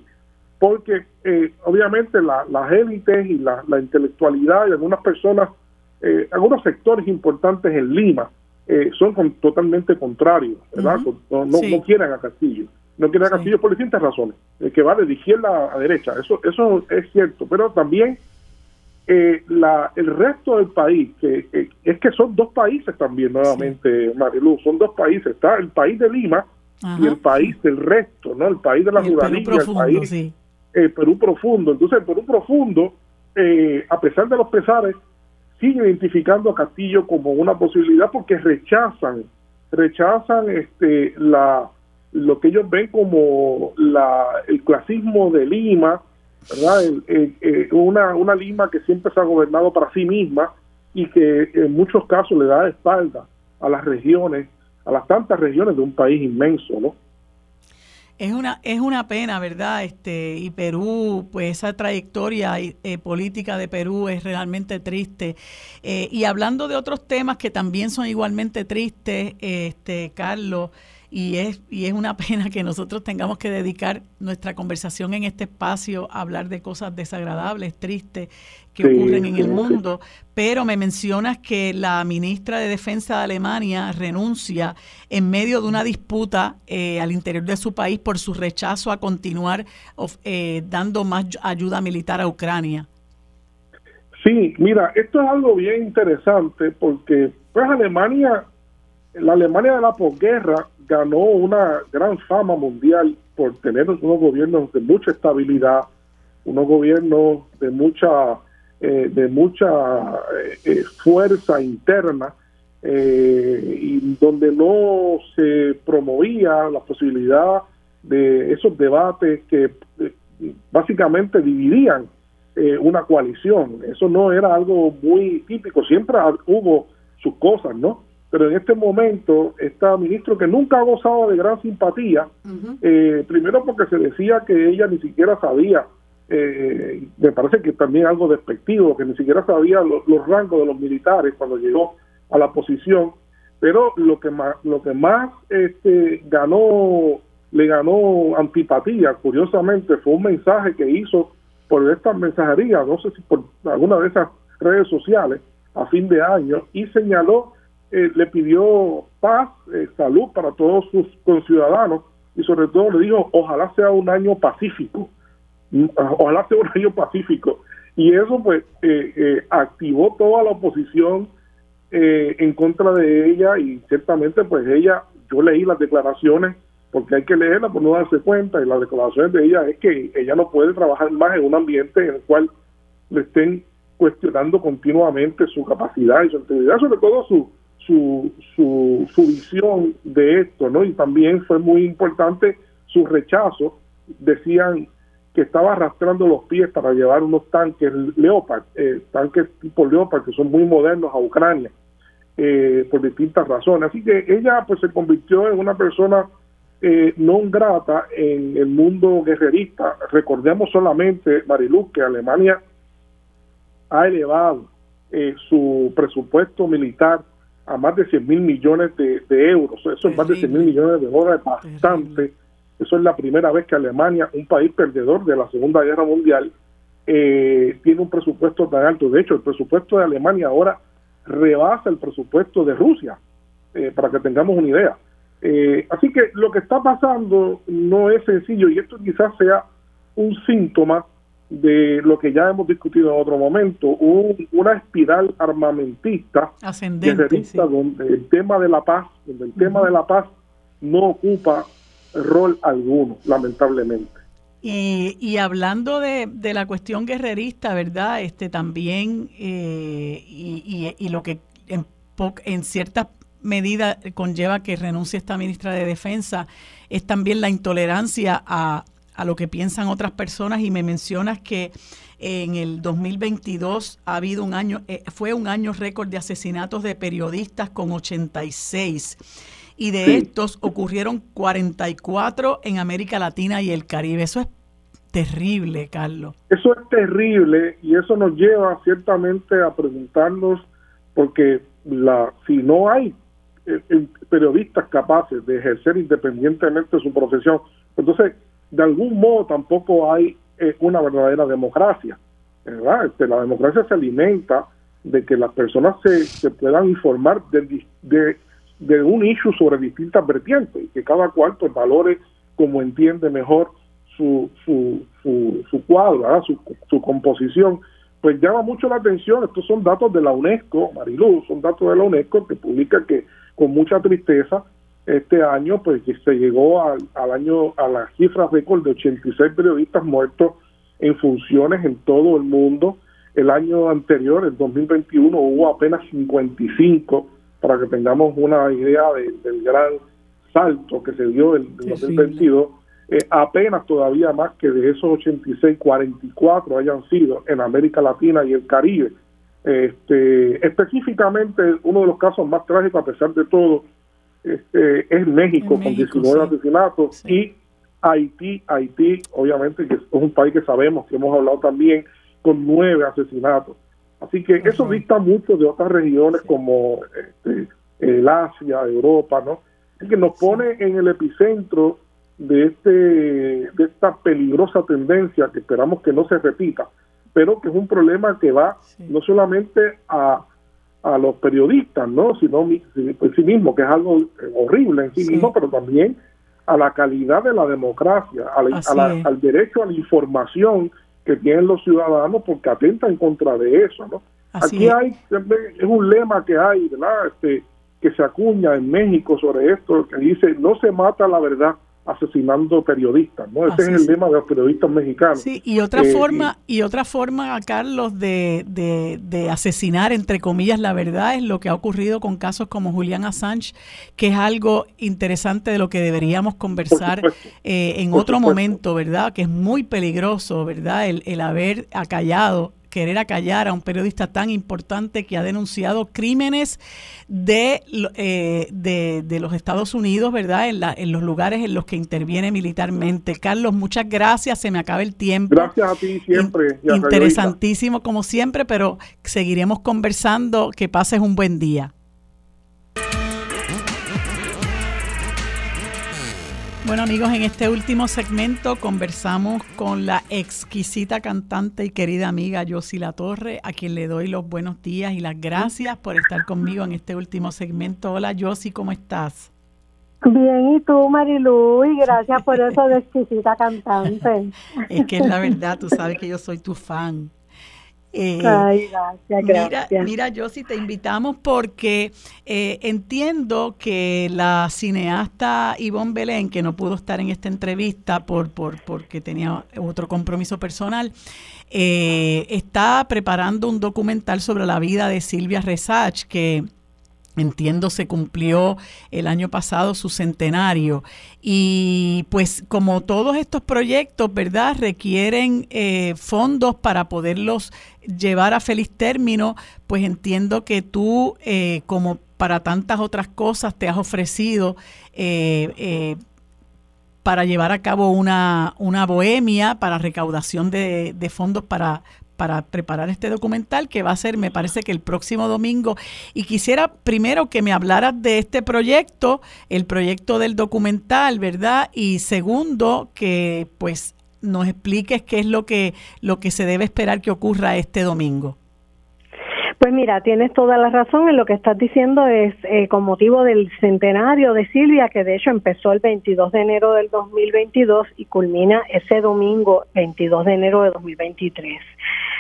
porque eh, obviamente las élites y la, intelectualidad y algunas personas, eh, algunos sectores importantes en Lima eh, son totalmente contrarios, ¿verdad? no, no, quieren a Castillo, no quieren a Castillo por distintas razones, que va de izquierda a derecha, eso, eso es cierto, pero también eh, la, el resto del país, que es que son dos países también nuevamente, Marilu, son dos países, está el país de Lima y el país del resto, ¿no? El país de la ciudadanía, el, país eh, Perú profundo. Entonces, el Perú profundo, eh, a pesar de los pesares, sigue identificando a Castillo como una posibilidad porque rechazan, rechazan este la lo que ellos ven como la, el clasismo de Lima, ¿verdad? Eh, una, una Lima que siempre se ha gobernado para sí misma y que en muchos casos le da espalda a las regiones, a las tantas regiones de un país inmenso, ¿no? Es una, es una pena, ¿verdad? Este, y Perú, pues esa trayectoria eh, política de Perú es realmente triste. Eh, y hablando de otros temas que también son igualmente tristes, este, Carlos, y es, y es una [laughs] pena que nosotros tengamos que dedicar nuestra conversación en este espacio a hablar de cosas desagradables, tristes, que ocurren en el mundo, pero me mencionas que la ministra de Defensa de Alemania renuncia en medio de una disputa eh, al interior de su país por su rechazo a continuar eh, dando más ayuda militar a Ucrania. Sí, mira, esto es algo bien interesante porque pues Alemania la Alemania de la posguerra ganó una gran fama mundial por tener unos gobiernos de mucha estabilidad, unos gobiernos de mucha eh, de mucha eh, eh, fuerza interna y donde no se promovía la posibilidad de esos debates que básicamente dividían una coalición. Eso no era algo muy típico, siempre hubo sus cosas, ¿no? Pero en este momento está ministro que nunca ha gozado de gran simpatía, eh, primero porque se decía que ella ni siquiera sabía, eh, me parece que también algo despectivo, que ni siquiera sabía los rangos de los militares cuando llegó a la posición, pero lo que más, lo que más este, ganó, le ganó antipatía, curiosamente, fue un mensaje que hizo por estas mensajerías, no sé si por alguna de esas redes sociales, a fin de año, y señaló eh, le pidió paz, eh, salud para todos sus conciudadanos y sobre todo le dijo, ojalá sea un año pacífico, mm, ojalá sea un [laughs] año pacífico. Y eso pues eh, activó toda la oposición en contra de ella y ciertamente pues ella, yo leí las declaraciones porque hay que leerlas por no darse cuenta y las declaraciones de ella es que ella no puede trabajar más en un ambiente en el cual le estén cuestionando continuamente su capacidad y su integridad, sobre todo su, su, su, su visión de esto, ¿no? Y también fue muy importante su rechazo. Decían que estaba arrastrando los pies para llevar unos tanques Leopard, eh, tanques tipo Leopard que son muy modernos a Ucrania, eh, por distintas razones. Así que ella pues se convirtió en una persona eh, no grata en el mundo guerrerista. Recordemos solamente, Mariluz, que Alemania ha elevado eh, su presupuesto militar a más de 100 mil millones de, euros. Eso es más de 100 mil millones de dólares, bastante. Eso es la primera vez que Alemania, un país perdedor de la Segunda Guerra Mundial, eh, tiene un presupuesto tan alto. De hecho, el presupuesto de Alemania ahora rebasa el presupuesto de Rusia, eh, para que tengamos una idea. Eh, así que lo que está pasando no es sencillo y esto quizás sea un síntoma de lo que ya hemos discutido en otro momento, una espiral armamentista ascendente, donde el tema de la paz, donde el tema de la paz no ocupa rol alguno, lamentablemente. Y, y hablando de, de, la cuestión guerrerista, ¿verdad? Este también, eh, y, y, lo que en, en cierta medida conlleva que renuncie esta ministra de Defensa, es también la intolerancia a, a lo que piensan otras personas y me mencionas que en el 2022 ha habido un año, eh, fue un año récord de asesinatos de periodistas con 86 y de estos ocurrieron 44 en América Latina y el Caribe. Eso es terrible, Carlos. Eso es terrible y eso nos lleva ciertamente a preguntarnos porque la si no hay eh, eh, periodistas capaces de ejercer independientemente su profesión, entonces de algún modo tampoco hay eh, una verdadera democracia. ¿verdad? Este, la democracia se alimenta de que las personas se, se puedan informar de, de, un issue sobre distintas vertientes y que cada cual pues valore como entiende mejor su, su, su, cuadro, su, su composición, pues llama mucho la atención. Estos son datos de la UNESCO, Mariluz, son datos de la UNESCO que publica que con mucha tristeza este año pues se llegó al, año a la cifra récord de 86 periodistas muertos en funciones en todo el mundo. El año anterior, el 2021, hubo apenas 55 para que tengamos una idea del gran salto que se dio en 2022. Eh, apenas todavía más que de esos 86, 44 hayan sido en América Latina y el Caribe. Este, específicamente, uno de los casos más trágicos, a pesar de todo, este, es México, con 19 asesinatos y Haití, Haití obviamente que es un país que sabemos, que hemos hablado también, con nueve asesinatos. Así que eso dista mucho de otras regiones como este, el Asia, Europa, ¿no? Así que nos pone en el epicentro de este de esta peligrosa tendencia que esperamos que no se repita, pero que es un problema que va no solamente a a los periodistas, ¿no? Sino en sí mismo, que es algo horrible en sí, mismo, pero también a la calidad de la democracia, al derecho a la información que tienen los ciudadanos porque atentan contra de eso, ¿no? Aquí hay, es un lema que hay, ¿verdad? Este, que se acuña en México sobre esto, que dice, no se mata la verdad, asesinando periodistas, ¿no? Ese es el lema de los periodistas mexicanos. Sí, y otra eh, forma, y, otra forma, Carlos, de, de, asesinar, entre comillas, la verdad es lo que ha ocurrido con casos como Julian Assange, que es algo interesante de lo que deberíamos conversar eh, en otro momento, ¿verdad? Que es muy peligroso, ¿verdad? El, el haber acallado querer acallar a un periodista tan importante que ha denunciado crímenes de, eh, de, los Estados Unidos, ¿verdad? En, en los lugares en los que interviene militarmente. Carlos, muchas gracias, se me acaba el tiempo. Gracias a ti siempre. interesantísimo como siempre, pero seguiremos conversando. Que pases un buen día. Bueno amigos, en este último segmento conversamos con la exquisita cantante y querida amiga Yossi La Torre, a quien le doy los buenos días y las gracias por estar conmigo en este último segmento. Hola Yossi, ¿cómo estás? Bien, ¿y tú, Marilu? Y gracias por eso de exquisita [laughs] cantante. es que es la verdad, tú sabes que yo soy tu fan. Eh, Ay, gracias, gracias. Mira, mira, yo sí te invitamos porque eh, entiendo que la cineasta Ivonne Belén, que no pudo estar en esta entrevista por, por porque tenía otro compromiso personal, eh, está preparando un documental sobre la vida de Silvia Resach, que entiendo se cumplió el año pasado su centenario y pues como todos estos proyectos, ¿verdad? Requieren eh, fondos para poderlos llevar a feliz término, pues entiendo que tú, eh, como para tantas otras cosas, te has ofrecido eh, para llevar a cabo una, una bohemia para recaudación de, de fondos para, para preparar este documental que va a ser, me parece que el próximo domingo. Y quisiera primero que me hablaras de este proyecto, el proyecto del documental, ¿verdad? Y segundo, que pues nos expliques qué es lo que, lo que se debe esperar que ocurra este domingo. Pues mira, tienes toda la razón en lo que estás diciendo es eh, con motivo del centenario de Silvia, que de hecho empezó el 22 de enero del 2022 y culmina ese domingo 22 de enero de 2023.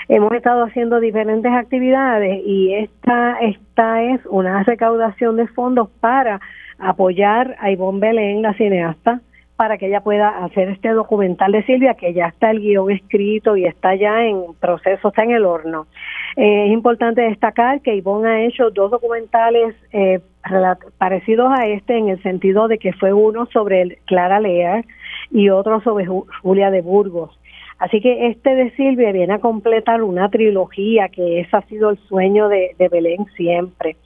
Hemos estado haciendo diferentes actividades y esta, esta es una recaudación de fondos para apoyar a Ivonne Belén, la cineasta, para que ella pueda hacer este documental de Silvia, que ya está el guion escrito y está ya en proceso, está en el horno. Eh, es importante destacar que Ivonne ha hecho dos documentales eh, parecidos a este en el sentido de que fue uno sobre Clara Lear y otro sobre Julia de Burgos. Así que este de Silvia viene a completar una trilogía que ese ha sido el sueño de, Belén siempre.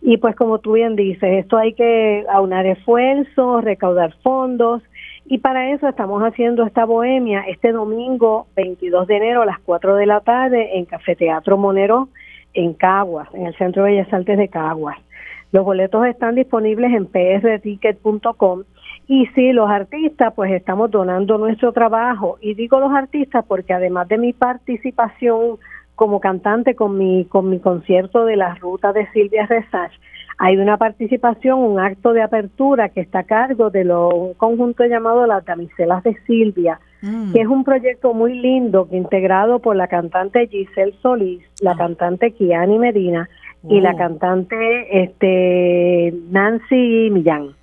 Y pues como tú bien dices, esto hay que aunar esfuerzos, recaudar fondos y para eso estamos haciendo esta bohemia este domingo 22 de enero a las 4 de la tarde en Café Teatro Monero en Caguas, en el Centro de Bellas Artes de Caguas. Los boletos están disponibles en prticket.com y sí, los artistas, pues estamos donando nuestro trabajo. Y digo los artistas porque además de mi participación como cantante con mi, con mi concierto de la ruta de Silvia Resach, hay una participación, un acto de apertura que está a cargo de lo, un conjunto llamado Las Damiselas de Silvia, mm. que es un proyecto muy lindo que integrado por la cantante Giselle Solís, la ah. cantante Kiani Medina y la oh. cantante este Nancy Millán.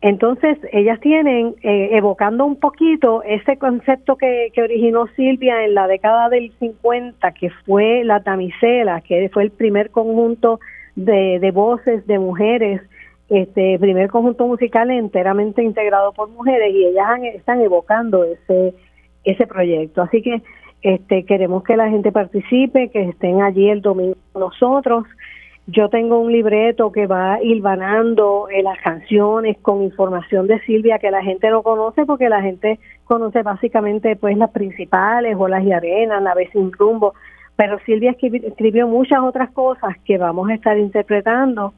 Entonces, ellas tienen, eh, evocando un poquito ese concepto que, que, originó Silvia en la década del 50, que fue la Tamisela, que fue el primer conjunto de, de voces de mujeres, este primer conjunto musical enteramente integrado por mujeres, y ellas están evocando ese, ese proyecto. Así que este, queremos que la gente participe, que estén allí el domingo nosotros. Yo tengo un libreto que va hilvanando eh, las canciones con información de Silvia que la gente no conoce porque la gente conoce básicamente pues las principales, Olas y Arenas, Naves sin rumbo, pero Silvia escribió, muchas otras cosas que vamos a estar interpretando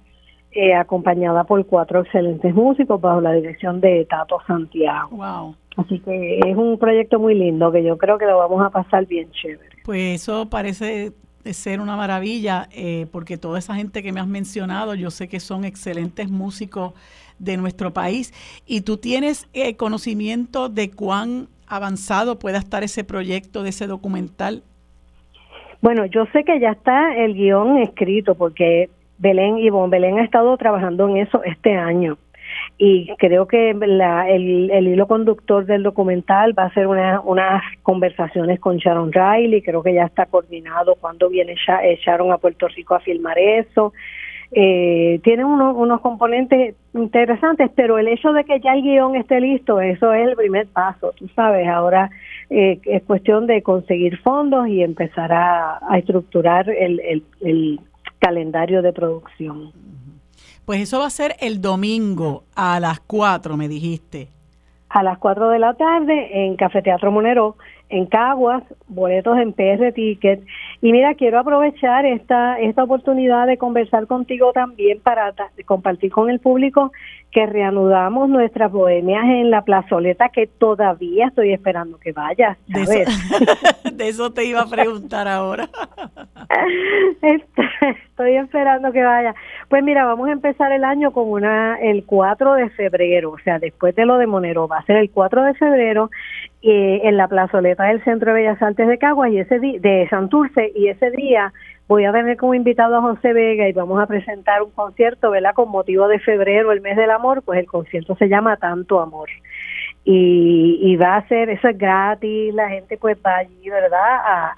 eh, acompañada por cuatro excelentes músicos bajo la dirección de Tato Santiago. Wow. Así que es un proyecto muy lindo que yo creo que lo vamos a pasar bien chévere. Pues eso parece ser una maravilla, eh, porque toda esa gente que me has mencionado, yo sé que son excelentes músicos de nuestro país. ¿Y tú tienes eh, conocimiento de cuán avanzado pueda estar ese proyecto de ese documental? Bueno, yo sé que ya está el guion escrito, porque Belén y Bon Belén ha estado trabajando en eso este año y creo que la, el, el, hilo conductor del documental va a ser una, unas conversaciones con Sharon Riley, creo que ya está coordinado cuando viene eh, Sharon a Puerto Rico a filmar eso. Eh, tiene unos, unos componentes interesantes, pero el hecho de que ya el guion esté listo, eso es el primer paso, tú sabes, ahora eh, es cuestión de conseguir fondos y empezar a, estructurar el calendario de producción. Pues eso va a ser el domingo a las 4, me dijiste. A las 4 de la tarde en Café Teatro Monero, en Caguas, boletos en PR Ticket. Y mira, quiero aprovechar esta, esta oportunidad de conversar contigo también para compartir con el público que reanudamos nuestras bohemias en la plazoleta que todavía estoy esperando que vayas. De eso, [laughs] de eso, te iba a preguntar ahora. [laughs] estoy esperando que vaya. Pues mira, vamos a empezar el año con una el 4 de febrero, o sea, después de lo de Monero, va a ser el 4 de febrero eh, en la plazoleta del Centro de Bellas Artes de Caguas y ese de Santurce y ese día voy a tener como invitado a José Vega y vamos a presentar un concierto, ¿verdad? Con motivo de febrero, el mes del amor, pues el concierto se llama Tanto Amor. Y, y va a ser, eso es gratis, la gente pues va allí, ¿verdad?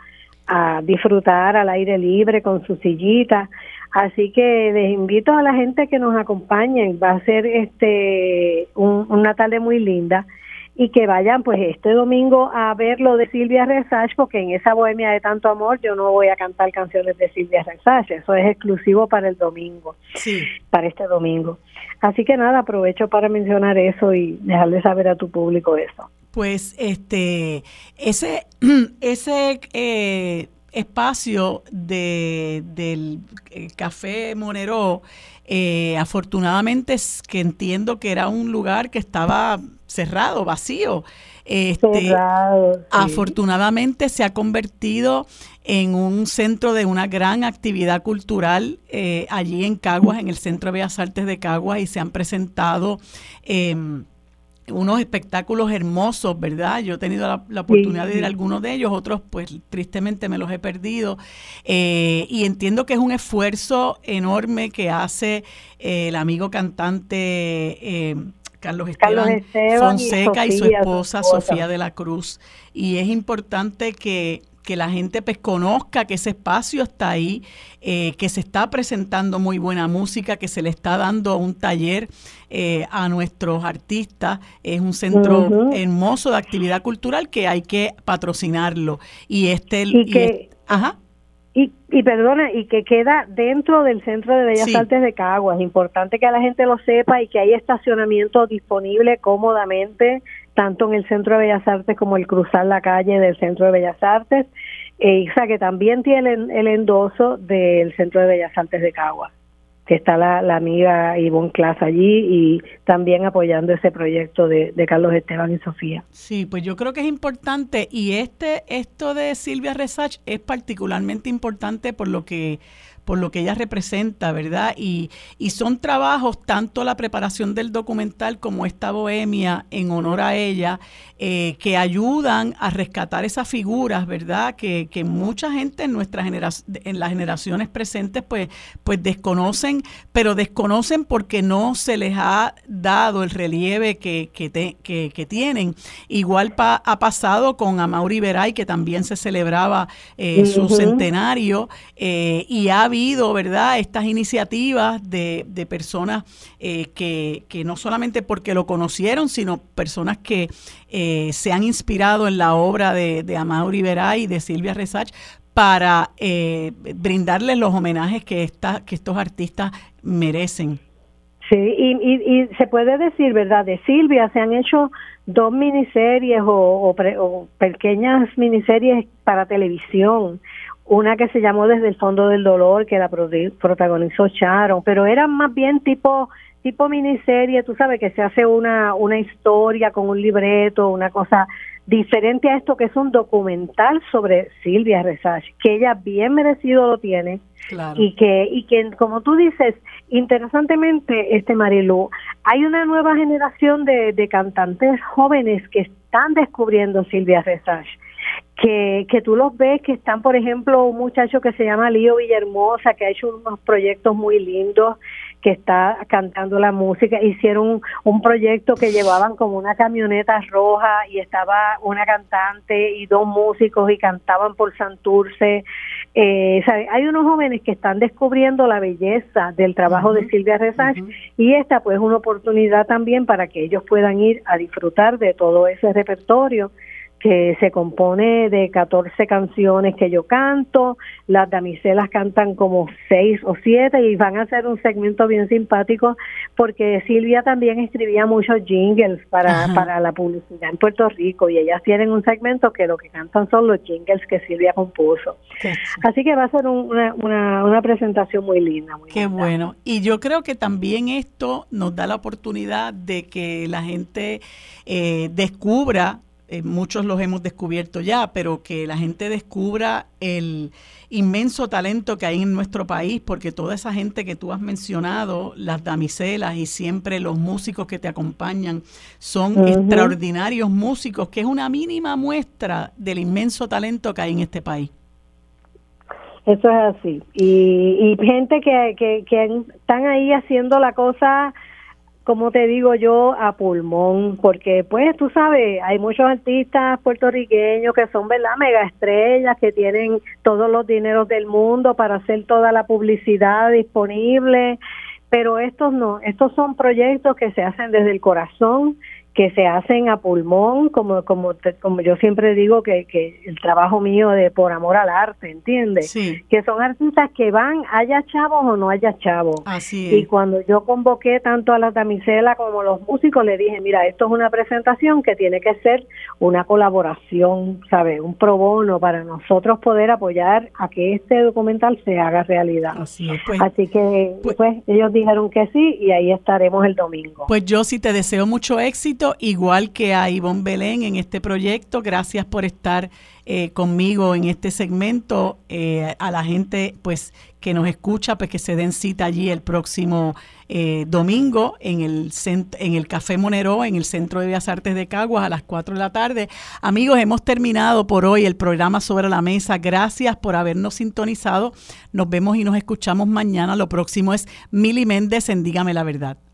A, disfrutar al aire libre con su sillita. Así que les invito a la gente que nos acompañen. Va a ser este un, una tarde muy linda y que vayan pues este domingo a ver lo de Silvia Resach, porque en esa bohemia de tanto amor yo no voy a cantar canciones de Silvia Resach, eso es exclusivo para el domingo, sí. para este domingo. Así que nada, aprovecho para mencionar eso y dejarle saber a tu público eso. Pues este, ese, [clears throat] ese eh, espacio de, del eh, Café Monero, eh, afortunadamente es que entiendo que era un lugar que estaba cerrado, vacío. Este, Afortunadamente se ha convertido en un centro de una gran actividad cultural eh, allí en Caguas, en el Centro de Bellas Artes de Caguas, y se han presentado em, unos espectáculos hermosos, ¿verdad? Yo he tenido la, oportunidad de ir a algunos de ellos, otros pues tristemente me los he perdido. Eh, y entiendo que es un esfuerzo enorme que hace eh, el amigo cantante Carlos Esteban, Fonseca y, su, esposa, Sofía de la Cruz. Y es importante que, la gente pues conozca que ese espacio está ahí, eh, que se está presentando muy buena música, que se le está dando un taller eh, a nuestros artistas. Es un centro hermoso de actividad cultural que hay que patrocinarlo. Y este... Y, ajá. Y, y perdona, y que queda dentro del Centro de Bellas Artes de Caguas. Importante que la gente lo sepa y que hay estacionamiento disponible cómodamente, tanto en el Centro de Bellas Artes como el cruzar la calle del Centro de Bellas Artes. Eh, o sea, que también tiene el endoso del Centro de Bellas Artes de Caguas que está la, la amiga Ivonne Class allí y también apoyando ese proyecto de, de, Carlos Esteban y Sofía. Sí, pues yo creo que es importante y este esto de Silvia Resach es particularmente importante por lo que por lo que ella representa, ¿verdad? Y, y son trabajos, tanto la preparación del documental como esta bohemia en honor a ella, eh, que ayudan a rescatar esas figuras, ¿verdad? Que, que mucha gente en nuestra generación, en las generaciones presentes, pues, pues desconocen, pero desconocen porque no se les ha dado el relieve que, que, que, tienen. Igual ha pasado con Amaury Veray, que también se celebraba eh, su centenario, eh, y ha habido, ¿verdad?, estas iniciativas de, de personas eh, que, que, no solamente porque lo conocieron, sino personas que eh, se han inspirado en la obra de, de Amaury Veray y de Silvia Resach para eh, brindarles los homenajes que, esta, que estos artistas merecen. Sí, y, y, se puede decir, ¿verdad? De Silvia se han hecho dos miniseries o, o pequeñas miniseries para televisión una que se llamó Desde el Fondo del Dolor, que la protagonizó Sharon, pero eran más bien tipo tipo miniserie, tú sabes que se hace una una historia con un libreto, una cosa diferente a esto que es un documental sobre Silvia Resach, que ella bien merecido lo tiene. Y que y que como tú dices, interesantemente este Marilu, hay una nueva generación de, de cantantes jóvenes que están descubriendo Silvia Resach que, que tú los ves que están, por ejemplo, un muchacho que se llama Lío Villahermosa, que ha hecho unos proyectos muy lindos, que está cantando la música. Hicieron un, proyecto que llevaban como una camioneta roja y estaba una cantante y dos músicos y cantaban por Santurce. Eh, Hay unos jóvenes que están descubriendo la belleza del trabajo de Silvia Rezach y esta pues es una oportunidad también para que ellos puedan ir a disfrutar de todo ese repertorio que se compone de 14 canciones que yo canto, las damiselas cantan como 6 o 7 y van a hacer un segmento bien simpático porque Silvia también escribía muchos jingles para, para la publicidad en Puerto Rico y ellas tienen un segmento que lo que cantan son los jingles que Silvia compuso. Así que va a ser una, una, una presentación muy linda. Muy Qué bueno. Y yo creo que también esto nos da la oportunidad de que la gente eh, descubra eh, muchos los hemos descubierto ya, pero que la gente descubra el inmenso talento que hay en nuestro país, porque toda esa gente que tú has mencionado, las damiselas y siempre los músicos que te acompañan, son extraordinarios músicos, que es una mínima muestra del inmenso talento que hay en este país. Eso es así. Y, y gente que, que, que están ahí haciendo la cosa como te digo yo, a pulmón, porque pues tú sabes, hay muchos artistas puertorriqueños que son, ¿verdad? Mega estrellas, que tienen todos los dineros del mundo para hacer toda la publicidad disponible, pero estos no, estos son proyectos que se hacen desde el corazón, que se hacen a pulmón, como como como yo siempre digo que, que el trabajo mío de por amor al arte, ¿entiendes? Que son artistas que van, haya chavos o no haya chavos. Así Y cuando yo convoqué tanto a la damisela como a los músicos, le dije, mira, esto es una presentación que tiene que ser una colaboración, ¿sabes? Un pro bono para nosotros poder apoyar a que este documental se haga realidad. Así, pues, Así que pues, pues ellos dijeron que sí y ahí estaremos el domingo. Pues yo sí te deseo mucho igual que a Ivonne Belén en este proyecto. Gracias por estar eh, conmigo en este segmento. Eh, a la gente pues que nos escucha, pues que se den cita allí el próximo eh, domingo en el, en el Café Monero, en el Centro de Bellas Artes de Caguas a las 4 de la tarde. Amigos, hemos terminado por hoy el programa sobre la mesa. Gracias por habernos sintonizado. Nos vemos y nos escuchamos mañana. Lo próximo es Mili Méndez en Dígame la Verdad.